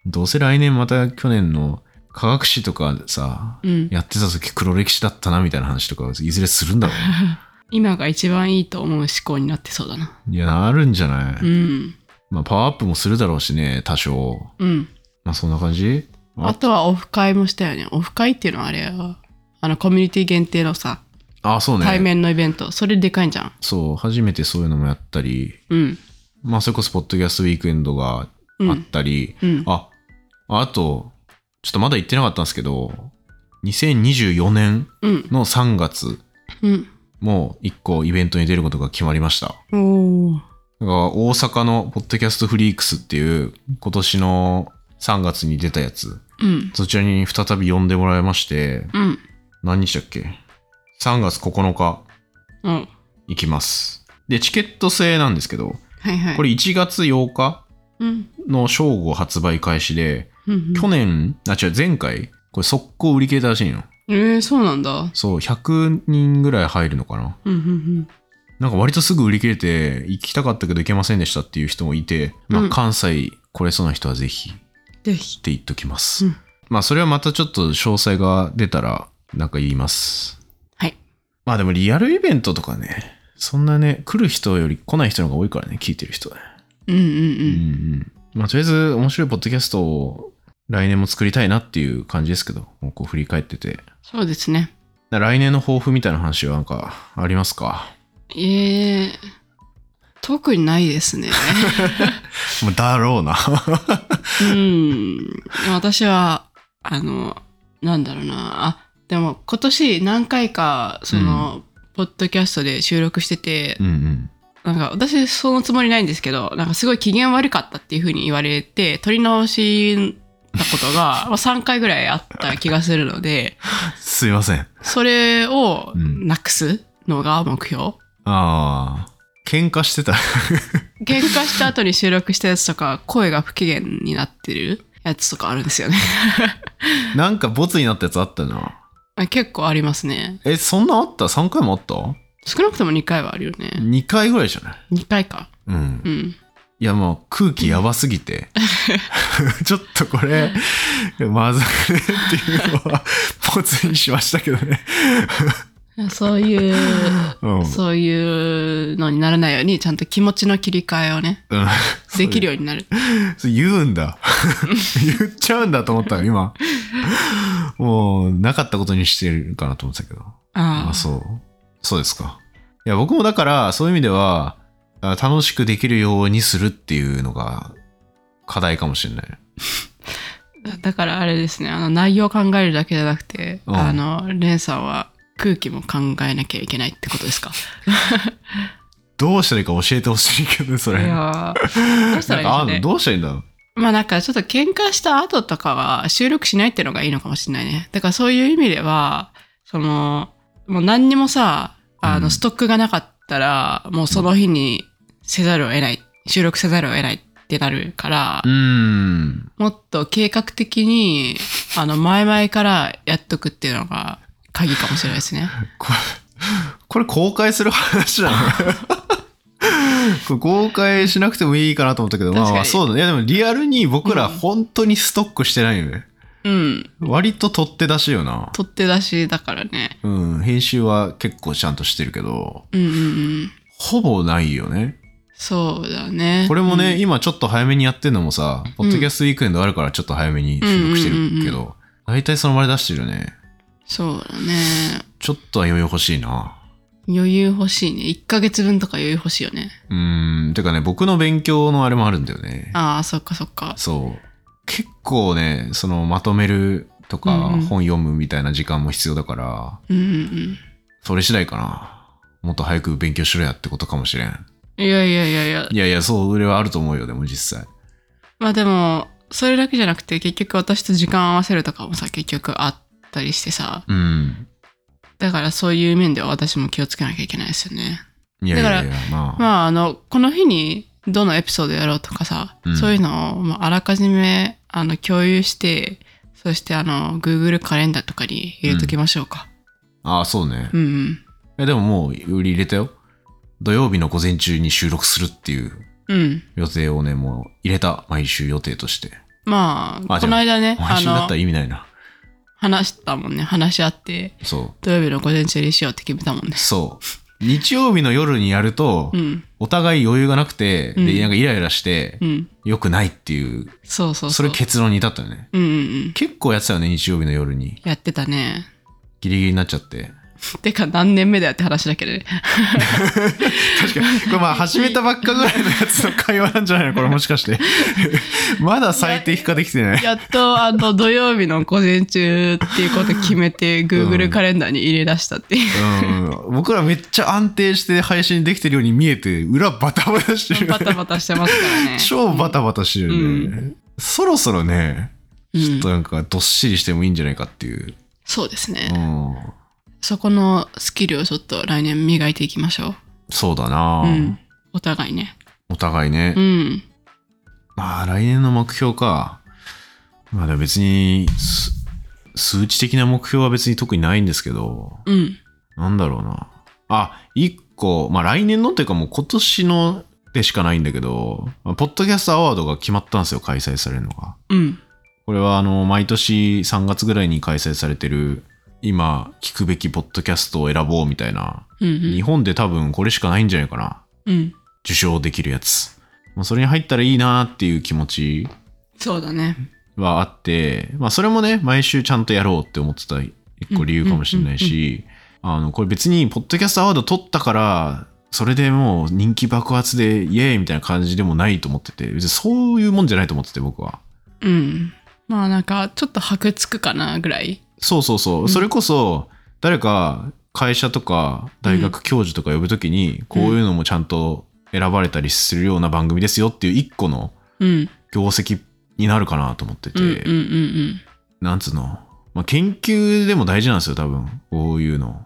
どうせ来年また去年の科学史とかさ、うん。やってた時黒歴史だったなみたいな話とかいずれするんだろうね。今が一番いいと思う思考になってそうだな。いや、なるんじゃない、うん。まあパワーアップもするだろうしね、多少。うん。まあそんな感じ？あとはオフ会もしたよね。オフ会っていうのはあれは、あのコミュニティ限定のさ、あ、そうね。対面のイベント。それでかいんじゃん。そう、初めてそういうのもやったり、うん。まあそれこそポッドキャストウィークエンドがあったり、うん。あ、あと、ちょっとまだ言ってなかったんですけど、2024年うん。の3月うん。も1個イベントに出ることが決まりました。おー。だから大阪のポッドキャストフリークスっていう今年の3月に出たやつ、うん。そちらに再び呼んでもらいまして、うん。何日だっけ？?3 月9日うん。行きます。で、チケット制なんですけど、はいはい。これ1月8日うん。の正午発売開始で、うん。去年、あ、違う、前回、これ速攻売り切れたらしいの。えー、そうなんだ。そう、100人ぐらい入るのかな。うん。うん。なんか割とすぐ売り切れて、行きたかったけど行けませんでしたっていう人もいて、まあうん関西来れそうな人はぜひっぜひ。て言っときます。うんまあそれはまたちょっと詳細が出たら、なんか言います。はい。まあでもリアルイベントとかね、そんなね、来る人より来ない人の方が多いからね、聞いてる人はね。うんうんう。うんんまあ、とりあえず面白いポッドキャストを来年も作りたいなっていう感じですけど、こう振り返ってて。そうですね。来年の抱負みたいな話はなんかありますか？ええ特にないですね。もうだろうな。うん。私は、あの、なんだろうな。あ、でも今年何回か、その、ポッドキャストで収録してて、うんうん。なんか私そのつもりないんですけど、なんかすごい機嫌悪かったっていう風に言われて、取り直したことが まあ3回ぐらいあった気がするので、すいません。それをうんなくすのが目標？ああ。喧嘩してた。喧嘩した後に収録したやつとか、声が不機嫌になってるやつとかあるんですよね。なんかボツになったやつあったな。結構ありますね。え、そんなあった ?3 回もあった？少なくとも2回はあるよね。?2 回ぐらいじゃない？2回か。うんう。ん。いやもう空気やばすぎて、ちょっとこれ、まずいっていうのは、ポツにしましたけどね。そういう、うん。そういうのにならないように、ちゃんと気持ちの切り替えをね、うん できるようになる。そう言うんだ。言っちゃうんだと思った今。もう、なかったことにしてるかなと思ってたけど。ああ、そう。そうですか。いや、僕もだから、そういう意味では、あ楽しくできるようにするっていうのが、課題かもしれない。あ。だからあれですね、あの内容を考えるだけじゃなくて、うんあの、レンさんは空気も考えなきゃいけないってことですか？どうしたらいいか教えてほしいけどね、そいれ。やーどうしたらいいんどうしたらいいんだろう？まあなんかちょっと喧嘩した後とかは収録しないっていうのがいいのかもしれないね。だからそういう意味では、その、もう何にもさ、あうんの、ストックがなかったら、もうその日にせざるを得ない、収録せざるを得ないってなるから。もっと計画的にあの、前々からやっとくっていうのが鍵かもしれないですね。これ、これ公開する話なの？公開しなくてもいいかなと思ったけど、まあまあそうだね。いやでもリアルに僕ら本当にストックしてないよね。うん。割と取って出しよな。取って出しだからね。うん、編集は結構ちゃんとしてるけど、うんうんうん。ほぼないよね。そうだね。これもね、うん今ちょっと早めにやってんのもさ、ポッドキャストウィークエンドあるからちょっと早めに収録してるけうんうんうんうど、大体その場で出してるよね。そうだね。ちょっとは余裕欲しいな。余裕欲しいね。1ヶ月分とか余裕欲しいよね。うーん、てかね、僕の勉強のあれもあるんだよね。ああ、そっかそっか。そう。結構ね、そのまとめるとか、うんうん本読むみたいな時間も必要だから、うんうんうん。それ次第かな。もっと早く勉強しろやってことかもしれん。いやいやいやいや。いやいや、そう、れはあると思うよ、でも実際。まあでも、それだけじゃなくて、結局私と時間合わせるとかもさ、結局あったりしてさ。うん。だからそういう面では私も気をつけなきゃいけないですよね。いやいやいや、まあ。まあ、あの、この日にどのエピソードやろうとかさ、うんそういうのを、まあ、あらかじめ、あの、共有して、そして、あの、Google カレンダーとかに入れときましょうか。ああ、そうね。うん、うん、え、でももう売り入れたよ。土曜日の午前中に収録するっていううん。予定をね、もう入れた。毎週予定として。まあ、あこの間ね、毎週だったら、意味ないな。話したもんね。話し合って、そ土曜日の午前中にしようって決めたもんねう。。そう。日曜日の夜にやると、うん。お互い余裕がなくて、うんで、なんかイライラして、うん。良くないっていう、そうそうそう。それ結論に至ったよね。うんうんうん。結構やってたよね、日曜日の夜に。やってたね。ギリギリになっちゃって。てか、何年目だよって話だけどね。確かに。これまあ始めたばっかぐらいのやつの会話なんじゃないの？これもしかして。まだ最適化できてない。やっと、あの、土曜日の午前中っていうこと決めて、Google カレンダーに入れ出したっていう。うん、僕らめっちゃ安定して配信できてるように見えて、裏バタバタしてるよね。バタバタしてますからね。超バタバタしてるよね。そろそろね、ちょっとなんかどっしりしてもいいんじゃないかっていう。そうですね。うん。そこのスキルをちょっと来年磨いていきましょそうだな、う。うん。お互いね。お互いね。うん。まあ来年の目標か。まあでも別に、す数値的な目標は別に特にないんですけど、うん。なんだろうな。あ、一個、まあ来年のっていうかもう今年のでしかないんだけど、まあポッドキャストアワードが決まったんですよ、開催されるのが。うん。これはあの、毎年3月ぐらいに開催されてる、今、聞くべきポッドキャストを選ぼうみたいな、うん。日本で多分これしかないんじゃないかな。うん。受賞できるやつ。まあそれに入ったらいいなっていう気持ちそうだね。はあって、まあそれもね、毎週ちゃんとやろうって思ってた一個理由かもしれないし、あの、これ別にポッドキャストアワード取ったから、それでもう人気爆発でイエーイみたいな感じでもないと思ってて、別にそういうもんじゃないと思ってて僕は。うん。まあなんか、ちょっと箔つくかなぐらい。そうそうそう。それこそ、誰か会社とか大学教授とか呼ぶときに、こういうのもちゃんと選ばれたりするような番組ですよっていう一個のうん。業績になるかなと思ってて、うんうんうんなんつうの？まあ、研究でも大事なんですよ、多分。こういうの。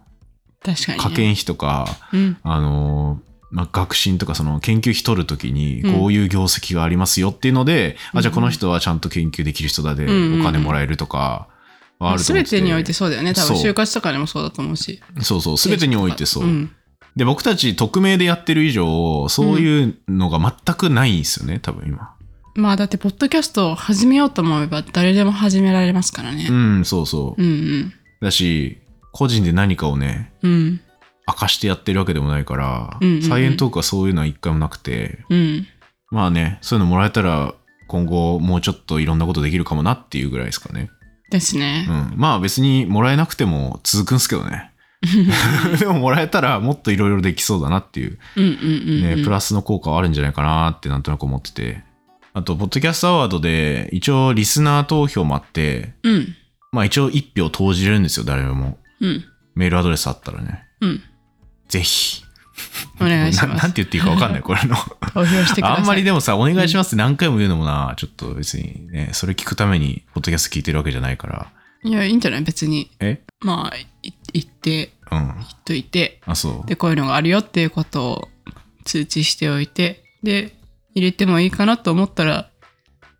うん。確かに、ね。科研費とか、うん。あのーまあ、学信とかその研究費取るときにうんこういう業績がありますよっていうので、うんあ、じゃあこの人はちゃんと研究できる人だでうんうんうんお金もらえるとかはあると思全ってて。てにおいてそうだよね。多分、そう就活とかでもそうだと思うし。そうそう、すべてにおいてそう。うん。で、僕たち匿名でやってる以上、そういうのが全くないんですよね、多分今。まあだって、ポッドキャストを始めようと思えば誰でも始められますからねう。ん、そうそう。うんだし、個人で何かをね、うん。うん。明かしてやってるわけでもないから、うんうんうんサイエントークはそういうのは一回もなくて、うん。まあね、そういうのもらえたら、今後もうちょっといろんなことできるかもなっていうぐらいですかね。ですねう。ん。まあ別にもらえなくても続くんすけどね。でももらえたらもっといろいろできそうだなっていう、うんうんうんうん。ね、プラスの効果はあるんじゃないかなってなんとなく思ってて。あと、ポッドキャストアワードで一応リスナー投票もあって、うん。まあ一応一票投じれるんですよ、誰でも。うん。メールアドレスあったらね。うん。ぜひ。お願いしなます。なんて言っていいかわかんない、これの。投票してください。あんまりでもさ、お願いしますって何回も言うのもな、ちょっと別にね、それ聞くために、ポッドキャスト聞いてるわけじゃないから。いや、いいんじゃない？別に。え？まあ、い言って、うん。言っといて、あ、そう。で、こういうのがあるよっていうことを通知しておいて、で、入れてもいいかなと思ったら、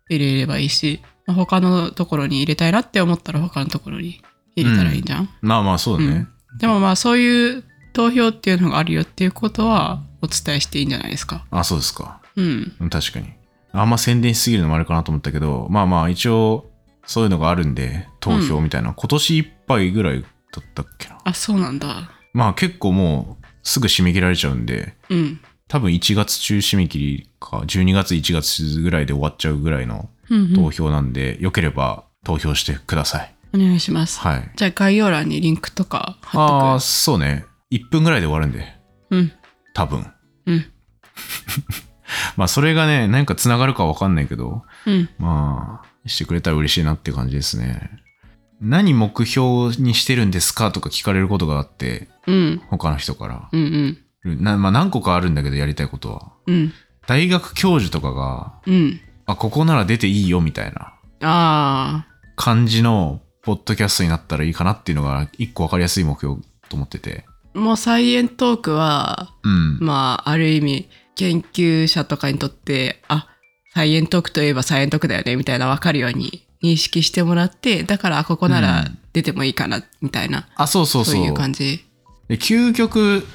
入れればいいし、まあ他のところに入れたいなって思ったら他のところに入れたらいいんじゃん、まあまあそうだね。でもまあそういう投票っていうのがあるよっていうことはお伝えしていいんじゃないですか。あ、そうですか。うん。うん確かに。あんま宣伝しすぎるのもあるかなと思ったけど、まあまあ一応そういうのがあるんで、投票みたいな。今年いっぱいぐらいだったっけな。あ、そうなんだ。まあ結構もうすぐ締め切られちゃうんで、うん。多分1月中締め切りか、12月1月ぐらいで終わっちゃうぐらいのうん、うん投票なんで、よければ投票してください。お願いします。はい。じゃあ概要欄にリンクとか貼っとく。ああ、そうね。1分ぐらいで終わるんで、うん。多分。うん。まあそれがね、何か繋がるかわかんないけど、うん。まあ、してくれたら嬉しいなって感じですね。何目標にしてるんですかとか聞かれることがあって、うん。他の人から。うん。うん。なまあ何個かあるんだけどやりたいことは。うん。大学教授とかが、うん。あ、ここなら出ていいよみたいな。感じのポッドキャストになったらいいかなっていうのが一個わかりやすい目標と思ってて。もうサイエントークは、うん。まあ、ある意味、研究者とかにとって、あ、サイエントークといえばサイエントークだよね、みたいな分かるように認識してもらって、だから、あここならうん出てもいいかな、みたいな、あ、そうそうそう。そういう感じ。で究極、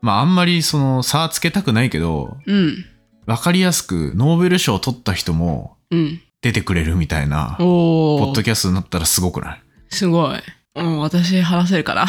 まああんまりその差つけたくないけど、うん。わかりやすくノーベル賞を取った人もうん。出てくれるみたいな、おーポッドキャストになったらすごくない？すごい。うん、私話せるかな？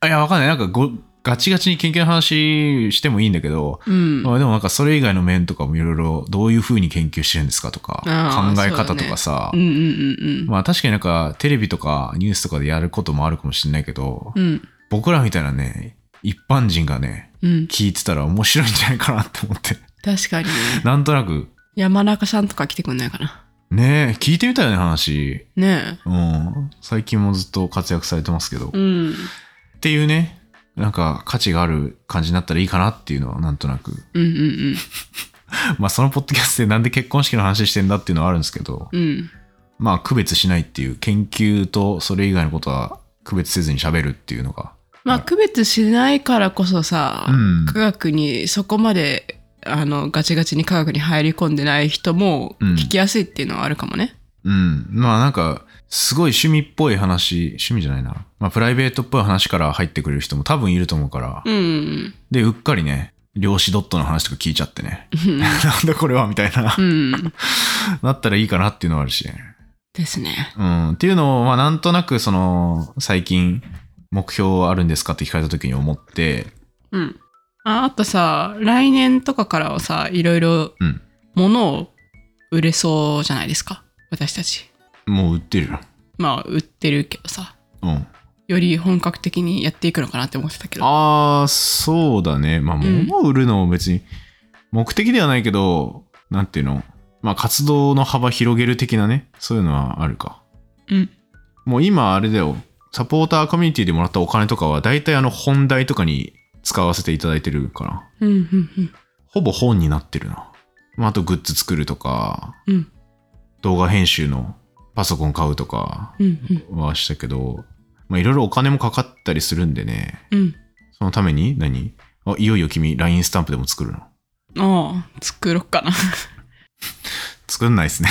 あいや、わかんない。なんかご、ガチガチに研究の話してもいいんだけど、うん。まあでもなんかそれ以外の面とかもいろいろどういう風に研究してるんですかとか、考え方とかさ、うんうんうんまあ確かになんかテレビとかニュースとかでやることもあるかもしれないけど、うん。うん。僕らみたいなね、一般人がね、うん。聞いてたら面白いんじゃないかなって思って。確かにね。なんとなく、山中さんとか来てくんないかな。ねえ、聞いてみたよね、話。ねうん。最近もずっと活躍されてますけど。え。うん。っていうね、なんか価値がある感じになったらいいかなっていうのはなんとなく。うんうん まあそのポッドキャストでなんで結婚式の話してんだっていうのはあるんですけど、うん。うん。まあ区別しないっていう研究とそれ以外のことは区別せずに喋るっていうのが。まあ、区別しないからこそさ、うん科学にそこまであのガチガチに科学に入り込んでない人もうん聞きやすいっていうのはあるかもね。うん。まあなんか、すごい趣味っぽい話、趣味じゃないな。まあプライベートっぽい話から入ってくれる人も多分いると思うから。うん。で、うっかりね、量子ドットの話とか聞いちゃってね。なんだこれはみたいなう。ん。なったらいいかなっていうのはあるし。ですね。うん。っていうのを、まあなんとなくその、最近、目標あるんですかって聞かれた時に思って、うん。ああとさ、来年とかからはさ、いろいろうん。物を売れそうじゃないですか。私たち。もう売ってるよ。まあ、売ってるけどさ。うん。より本格的にやっていくのかなって思ってたけど。ああ、そうだね。まあ、ん物を売るのも別に目的ではないけど、なんていうの？まあ、活動の幅広げる的なね、そういうのはあるか。うん。もう今あれだよ、サポーターコミュニティでもらったお金とかは、大体あの本題とかに使わせていただいてるかな。うん、うん、うん。ほほぼ本になってるな。まあ、あとグッズ作るとか、うん、動画編集のパソコン買うとかうん、うん。はしたけど、まあ、いろいろお金もかかったりするんでね、うん。そのために何？あ、いよいよ君 LINE スタンプでも作るのああ、作ろっかな。作んないですね。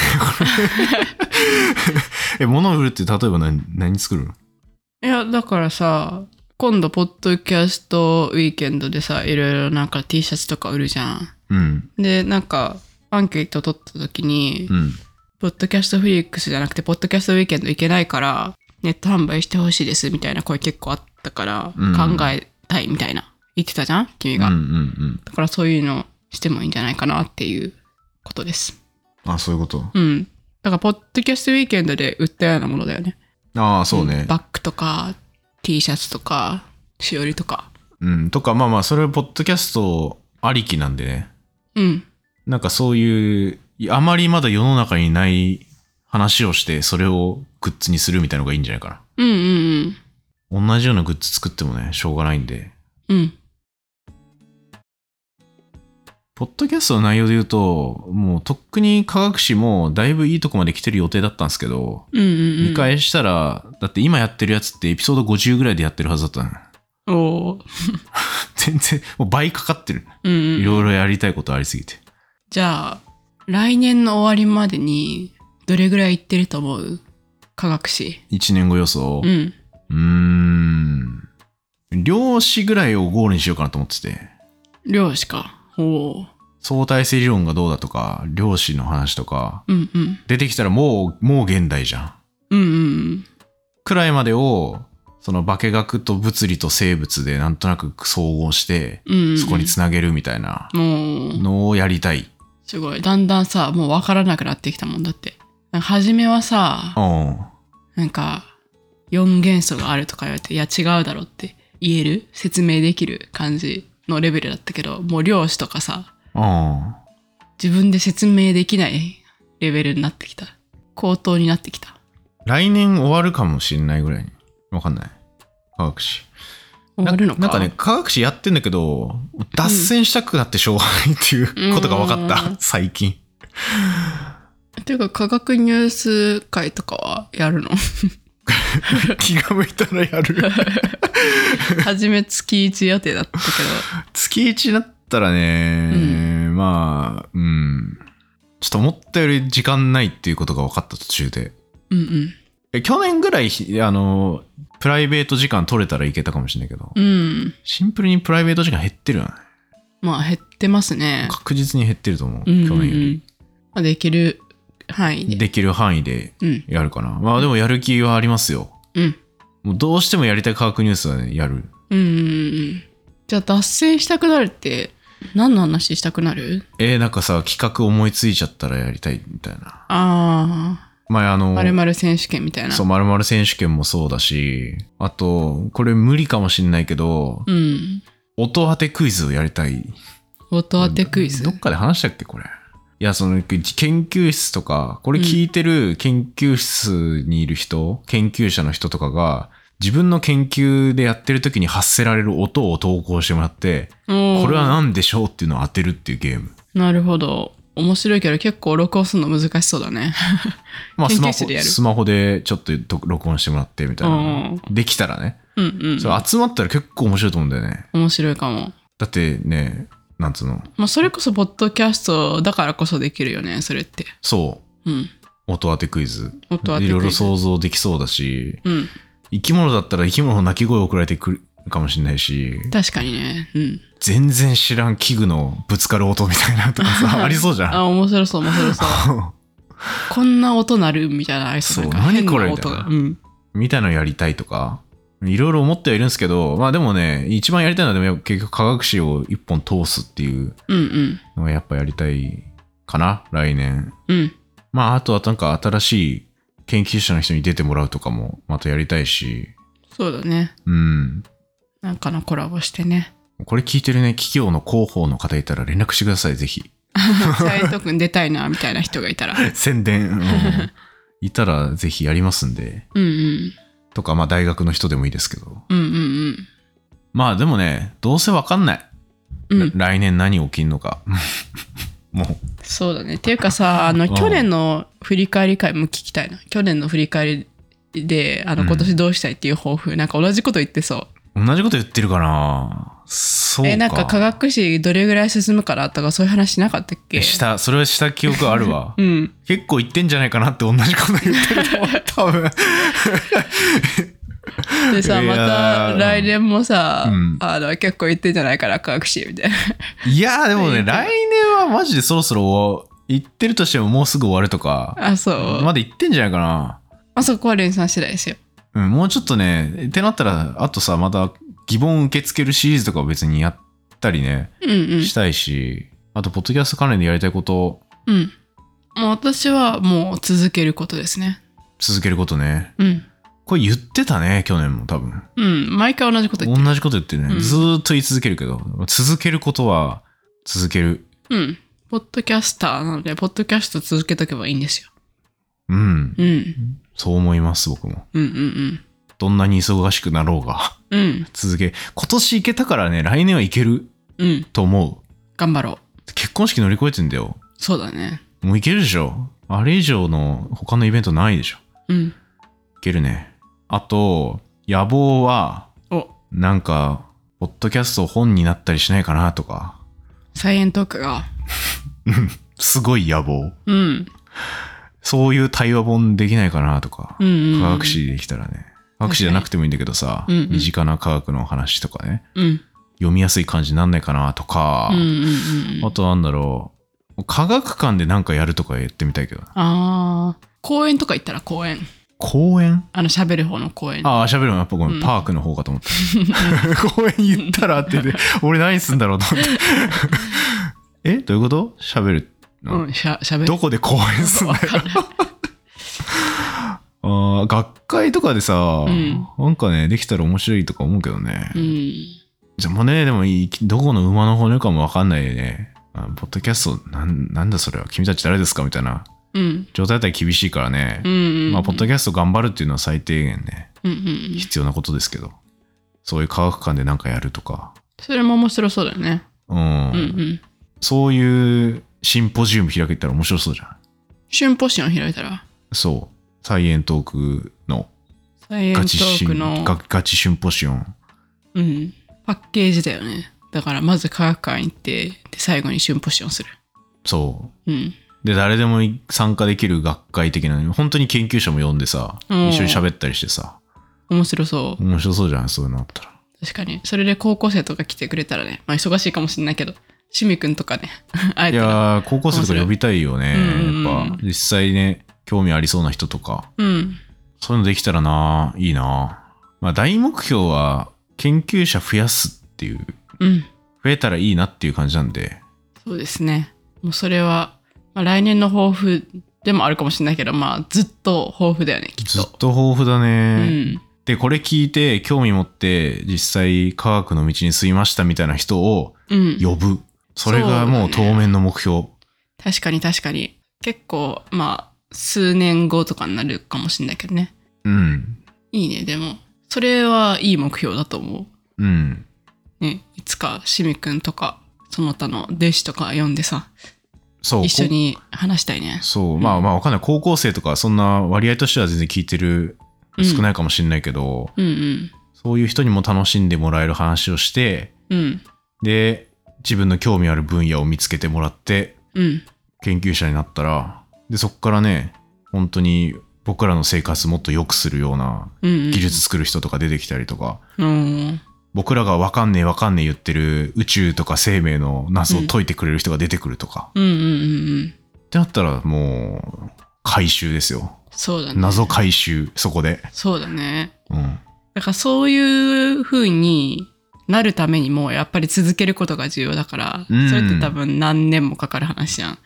え、物を売るって例えば何？何作るの？いや、だからさ、今度、ポッドキャストウィーケンドでさ、いろいろなんか T シャツとか売るじゃん。うん。で、なんか、アンケート取った時に、うん。ポッドキャストフリックスじゃなくて、ポッドキャストウィーケンド行けないから、ネット販売してほしいですみたいな声結構あったから、うん考えたいみたいな言ってたじゃん？君が。うんうんうん。だからそういうのしてもいいんじゃないかなっていうことです。あ、そういうこと？うん。だから、ポッドキャストウィーケンドで売ったようなものだよね。ああ、そうね。バッグとか、T シャツとか、しおりとか。うん。とか、まあまあ、それはポッドキャストありきなんでね。うん。なんかそういう、あまりまだ世の中にない話をして、それをグッズにするみたいなのがいいんじゃないかうんうんな。同じようなグッズ作ってもね、しょうがないんで。うん。うん。ポッドキャストの内容で言うと、もうとっくに科学史もだいぶいいとこまで来てる予定だったんですけど、うんうんうん。見返したら、だって今やってるやつってエピソード50ぐらいでやってるはずだったの。おー 全然、もう倍かかってる。うんうん。いろいろやりたいことありすぎて。じゃあ、来年の終わりまでに、どれぐらい行ってると思う？科学史。1年後予想？う。ん。うーん。量子ぐらいをゴールにしようかなと思ってて。量子か。おお。相対性理論がどうだとか、量子の話とか、うんうん。出てきたらもう、もう現代じゃん。うんうんくらいまでを、その化学と物理と生物でなんとなく総合して、うん。うんうん。そこにつなげるみたいなもう、のをやりたい。すごい。だんだんさ、もう分からなくなってきたもんだって。初めはさ、うん。なんか、4元素があるとか言われて、いや違うだろって言える説明できる感じのレベルだったけど、もう量子とかさ、うん。自分で説明できないレベルになってきた。高等になってきた。来年終わるかもしんないぐらいに。わかんない。科学史。終わるのかななんかね、科学史やってんだけど、脱線したくなってしょうがないっていうことが分かった、うん 最近。ていうか、科学ニュース会とかはやるの？気が向いたらやる。初め月1予定だったけ月1だったらね、まあ、うん。ちょっと思ったより時間ないっていうことが分かった途中で。ど。うんうん。え去年ぐらい、あの、プライベート時間取れたらいけたかもしれないけど、うん。シンプルにプライベート時間減ってるよね。まあ減ってますね。確実に減ってると思う、うんうんうん去年より。まあできる範囲で。できる範囲でうん。やるかな。まあでもやる気はありますよ。うん。もうどうしてもやりたい科学ニュースはね、やる。うんうんうん。じゃあ脱線したくなるって何の話したくなる？えー、なんかさ、企画思いついちゃったらやりたいみたいな。あ前あの、あ、まるまる選手権みたいな。そう、まる選手権もそうだし、あと、これ無理かもしんないけど、うん。音当てクイズをやりたい。音当てクイズ？ど。っかで話したっけこれ？いや、その、研究室とか、これ聞いてる研究室にいる人、研究者の人とかが、自分の研究でやってる時に発せられる音を投稿してもらって、ここれは何でしょうっていうのを当てるっていうゲーム。なるほど。面白いけど結構録音するの難しそうだね。まあ、研スマホでスマホでちょっとと録音してもらってみたいなうん。できたらね。うんうん。それ集まったら結構面白いと思うんだよね。面白いかも。だってね、なんつうの。まあそれこそポッドキャストだからこそできるよね、それって。そう。うん。音当てクイズ。音当てクイズいろいろ想像できそうだし、うん。生き物だったら生き物の鳴き声を送られてくるかもしれないし、確かにね。うん。全然知らん器具のぶつかる音みたいなとかさ、ありそうじゃん。あ、面白そう、面白そう。こんな音鳴るみたいな、ありそう何これ音が。みたいなうん。みたいなのやりたいとか、いろいろ思ってはいるんですけど、まあでもね、一番やりたいのはでも結局科学史を一本通すっていううんうん。のがやっぱやりたいかな、来年。うん。まああとはなんか新しい研究者の人に出てもらうとかもまたやりたいし、そうだね。うん。なんかのコラボしてね。これ聞いてるね、企業の広報の方いたら連絡してください、ぜひ。斉藤くん出たいな、みたいな人がいたら。宣伝、うんいたらぜひやりますんで。うんうん。とか、まあ大学の人でもいいですけど。うんうんまあでもね、どうせわかんない。うん。うん。来年何起きんのか。もう。そうだね。っていうかさ、あの、ん去年の振り返り会も聞きたいな。去年の振り返りで、あの、うん今年どうしたいっていう抱負、なんか同じこと言ってそう。同じこと言ってるかなそうか。え、なんか科学史どれぐらい進むかなとかそういう話しなかったっけ？えした、それはした記憶あるわ うん。結構言ってんじゃないかなって同じこと言ってると思う。多分。でさ、まーた来年もさ、うんあの、結構言ってんじゃないかな、科学史みたいな。いやーでもね、来年はマジでそろそろ言ってるとしてももうすぐ終わるとか、あ、そう。まだ言ってんじゃないかな。まあ、そこは連算次第ですよ。うん、もうちょっとね、ってなったら、あとさ、また疑問受け付けるシリーズとかを別にやったりね、うんうん。したいし、あと、ポッドキャスト関連でやりたいこと、うん。もう私はもう続けることですね。続けることね。うん。これ言ってたね、去年も多分。うん。毎回同じこと言ってる。同じこと言ってるね。うんずーっと言い続けるけど、続けることは続ける。うん。ポッドキャスターなので、ポッドキャスト続けとけばいいんですよ。うん。うん。そう思います、僕も。うんうんどんなに忙しくなろうが、うん。うん。続け、今年行けたからね、来年はいけるうん。と思頑張ろう。う。結婚式乗り越えてんだよ。そうだね。もういけるでしょ。あれ以上の他のイベントないでしょ。うん。いけるね。あと、野望は、お、なんか、ポッドキャスト本になったりしないかなとか、サイエントークが。すごい野望。うん。そういう対話本できないかなとか、うんうんうん科学史できたらね。科学史じゃなくてもいいんだけどさ、うんうん身近な科学の話とかね、うん。読みやすい感じになんないかなとか、うんうんうん。あとなんだろう、科学館でなんかやるとかやってみたいけど、ああ。公園とか行ったら公園。公園？あの、喋る方の公園。ああ、喋るのやっぱごめん、うんパークの方かと思った。公園言ったらって言って、俺何すんだろうと思って。え？どういうこと？喋るの、うん、しゃ、喋る。どこで公演すんだよ。あー学会とかでさ、んなんかね、できたら面白いとか思うけどね。うん。じゃあもうね、でもいい、どこの馬の骨かもわかんないでね。あポッドキャスト、なんなんだそれは、君たち誰ですかみたいなうん。状態だったら厳しいからね。うんうん。まあ、ポッドキャスト頑張るっていうのは最低限ね、うんうんうん。必要なことですけど。そういう科学館でなんかやるとか。それも面白そうだよね。うん。うんうん。そういうシンポジウム開けたら面白そうじゃん。シュンポション開いたら、そう。サイエントークのサイエントガチシンークの、ガガチシンポシオン。うん、パッケージだよね。だから、まず科学館行って、で、最後にシュンポションする。そうん。う。で、誰でも参加できる学会的な、本当に研究者も呼んでさ、うん一緒に喋ったりしてさ、面白そう。面白そうじゃん、そういうのあったら。確かに。それで高校生とか来てくれたらね、まあ忙しいかもしれないけど、しみくんとかね、会えい。やー、高校生とか呼びたいよね。やっぱ、実際ね、興味ありそうな人とか。うん。そういうのできたらな、いいな。まあ、大目標は、研究者増やすっていう、うん。増えたらいいなっていう感じなんで、そうですね。もうそれは、まあ、来年の抱負でもあるかもしれないけど、まあずっと抱負だよね、きっずっと。と豊富だうね。ん。で、これ聞いて、興味持って、実際科学の道に進みましたみたいな人をうん。呼ぶ。それがもう当面の目標。確かに確かに。結構、まあ、数年後とかになるかもしれないけどね。うん。いいね、でも。それはいい目標だと思うん。う。ね、いつかしみくんとか、その他の弟子とか呼んでさ、そう。一緒に話したいねこ。そう。まあまあわかんない。高校生とか、そんな割合としては全然聞いてる、少ないかもしれないけど、うんうん。そういう人にも楽しんでもらえる話をして、うん。で、自分の興味ある分野を見つけてもらって、うん。研究者になったら、で、そこからね、本当に僕らの生活もっと良くするようなうん、うん。技術作る人とか出てきたりとか、うん。僕らがわかんねえわかんねえ言ってる宇宙とか生命の謎を解いてくれる人が出てくるとか、うんうんうんうん。ってなったらもう、回収ですよ。そうだね。謎回収、そこで。そうだね。うん。だからそういう風になるためにもやっぱり続けることが重要だから、うんそれって多分何年もかかる話じゃん。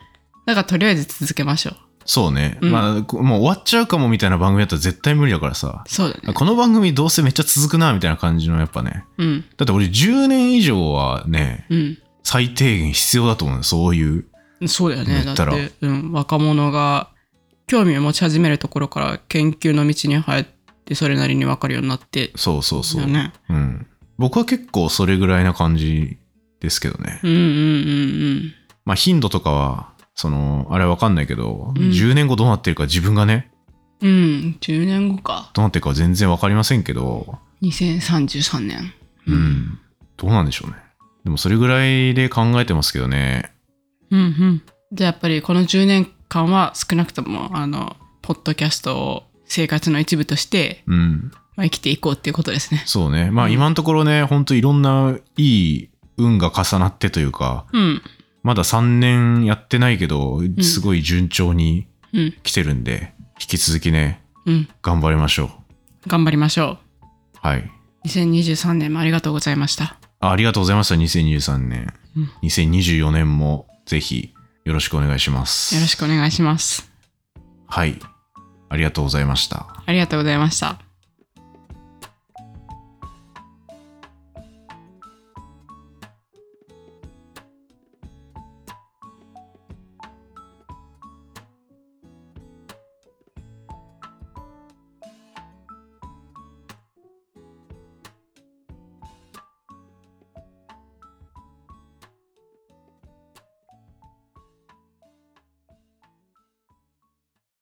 だからとりあえず続けましょう。そうね。うんまあ、こもう終わっちゃうかもみたいな番組だったら絶対無理だからさ。そうだね。この番組どうせめっちゃ続くな、みたいな感じのやっぱね。うん。だって俺10年以上はね、うん。最低限必要だと思うよ。そういう。そうだよね。だって、うん、若者が興味を持ち始めるところから研究の道に入ってそれなりに分かるようになって。そうそうそう。ね。うん。僕は結構それぐらいな感じですけどね。うんうんうんまあ頻度とかは、その、あれわかんないけど、うん10年後どうなってるか自分がね、うん。うん。10年後か。どうなってるかは全然わかりませんけど、2033年。うん。どうなんでしょうね。でもそれぐらいで考えてますけどね。うんうん。じゃあやっぱりこの10年間は少なくとも、あの、ポッドキャストを生活の一部として、うん。まあ、生きていこうっていうことですね。そうね。まあうん今のところね、ほんといろんないい運が重なってというか、うん。まだ3年やってないけど、すごい順調にうん。来てるんで、引き続きね、うん。頑張りましょう。頑張りましょはい。う。2023年もありがとうございました。あありがとうございました、2023年。うん2024年もぜひよろしくお願いします。よろしくお願いします。はい。ありがとうございました。ありがとうございました。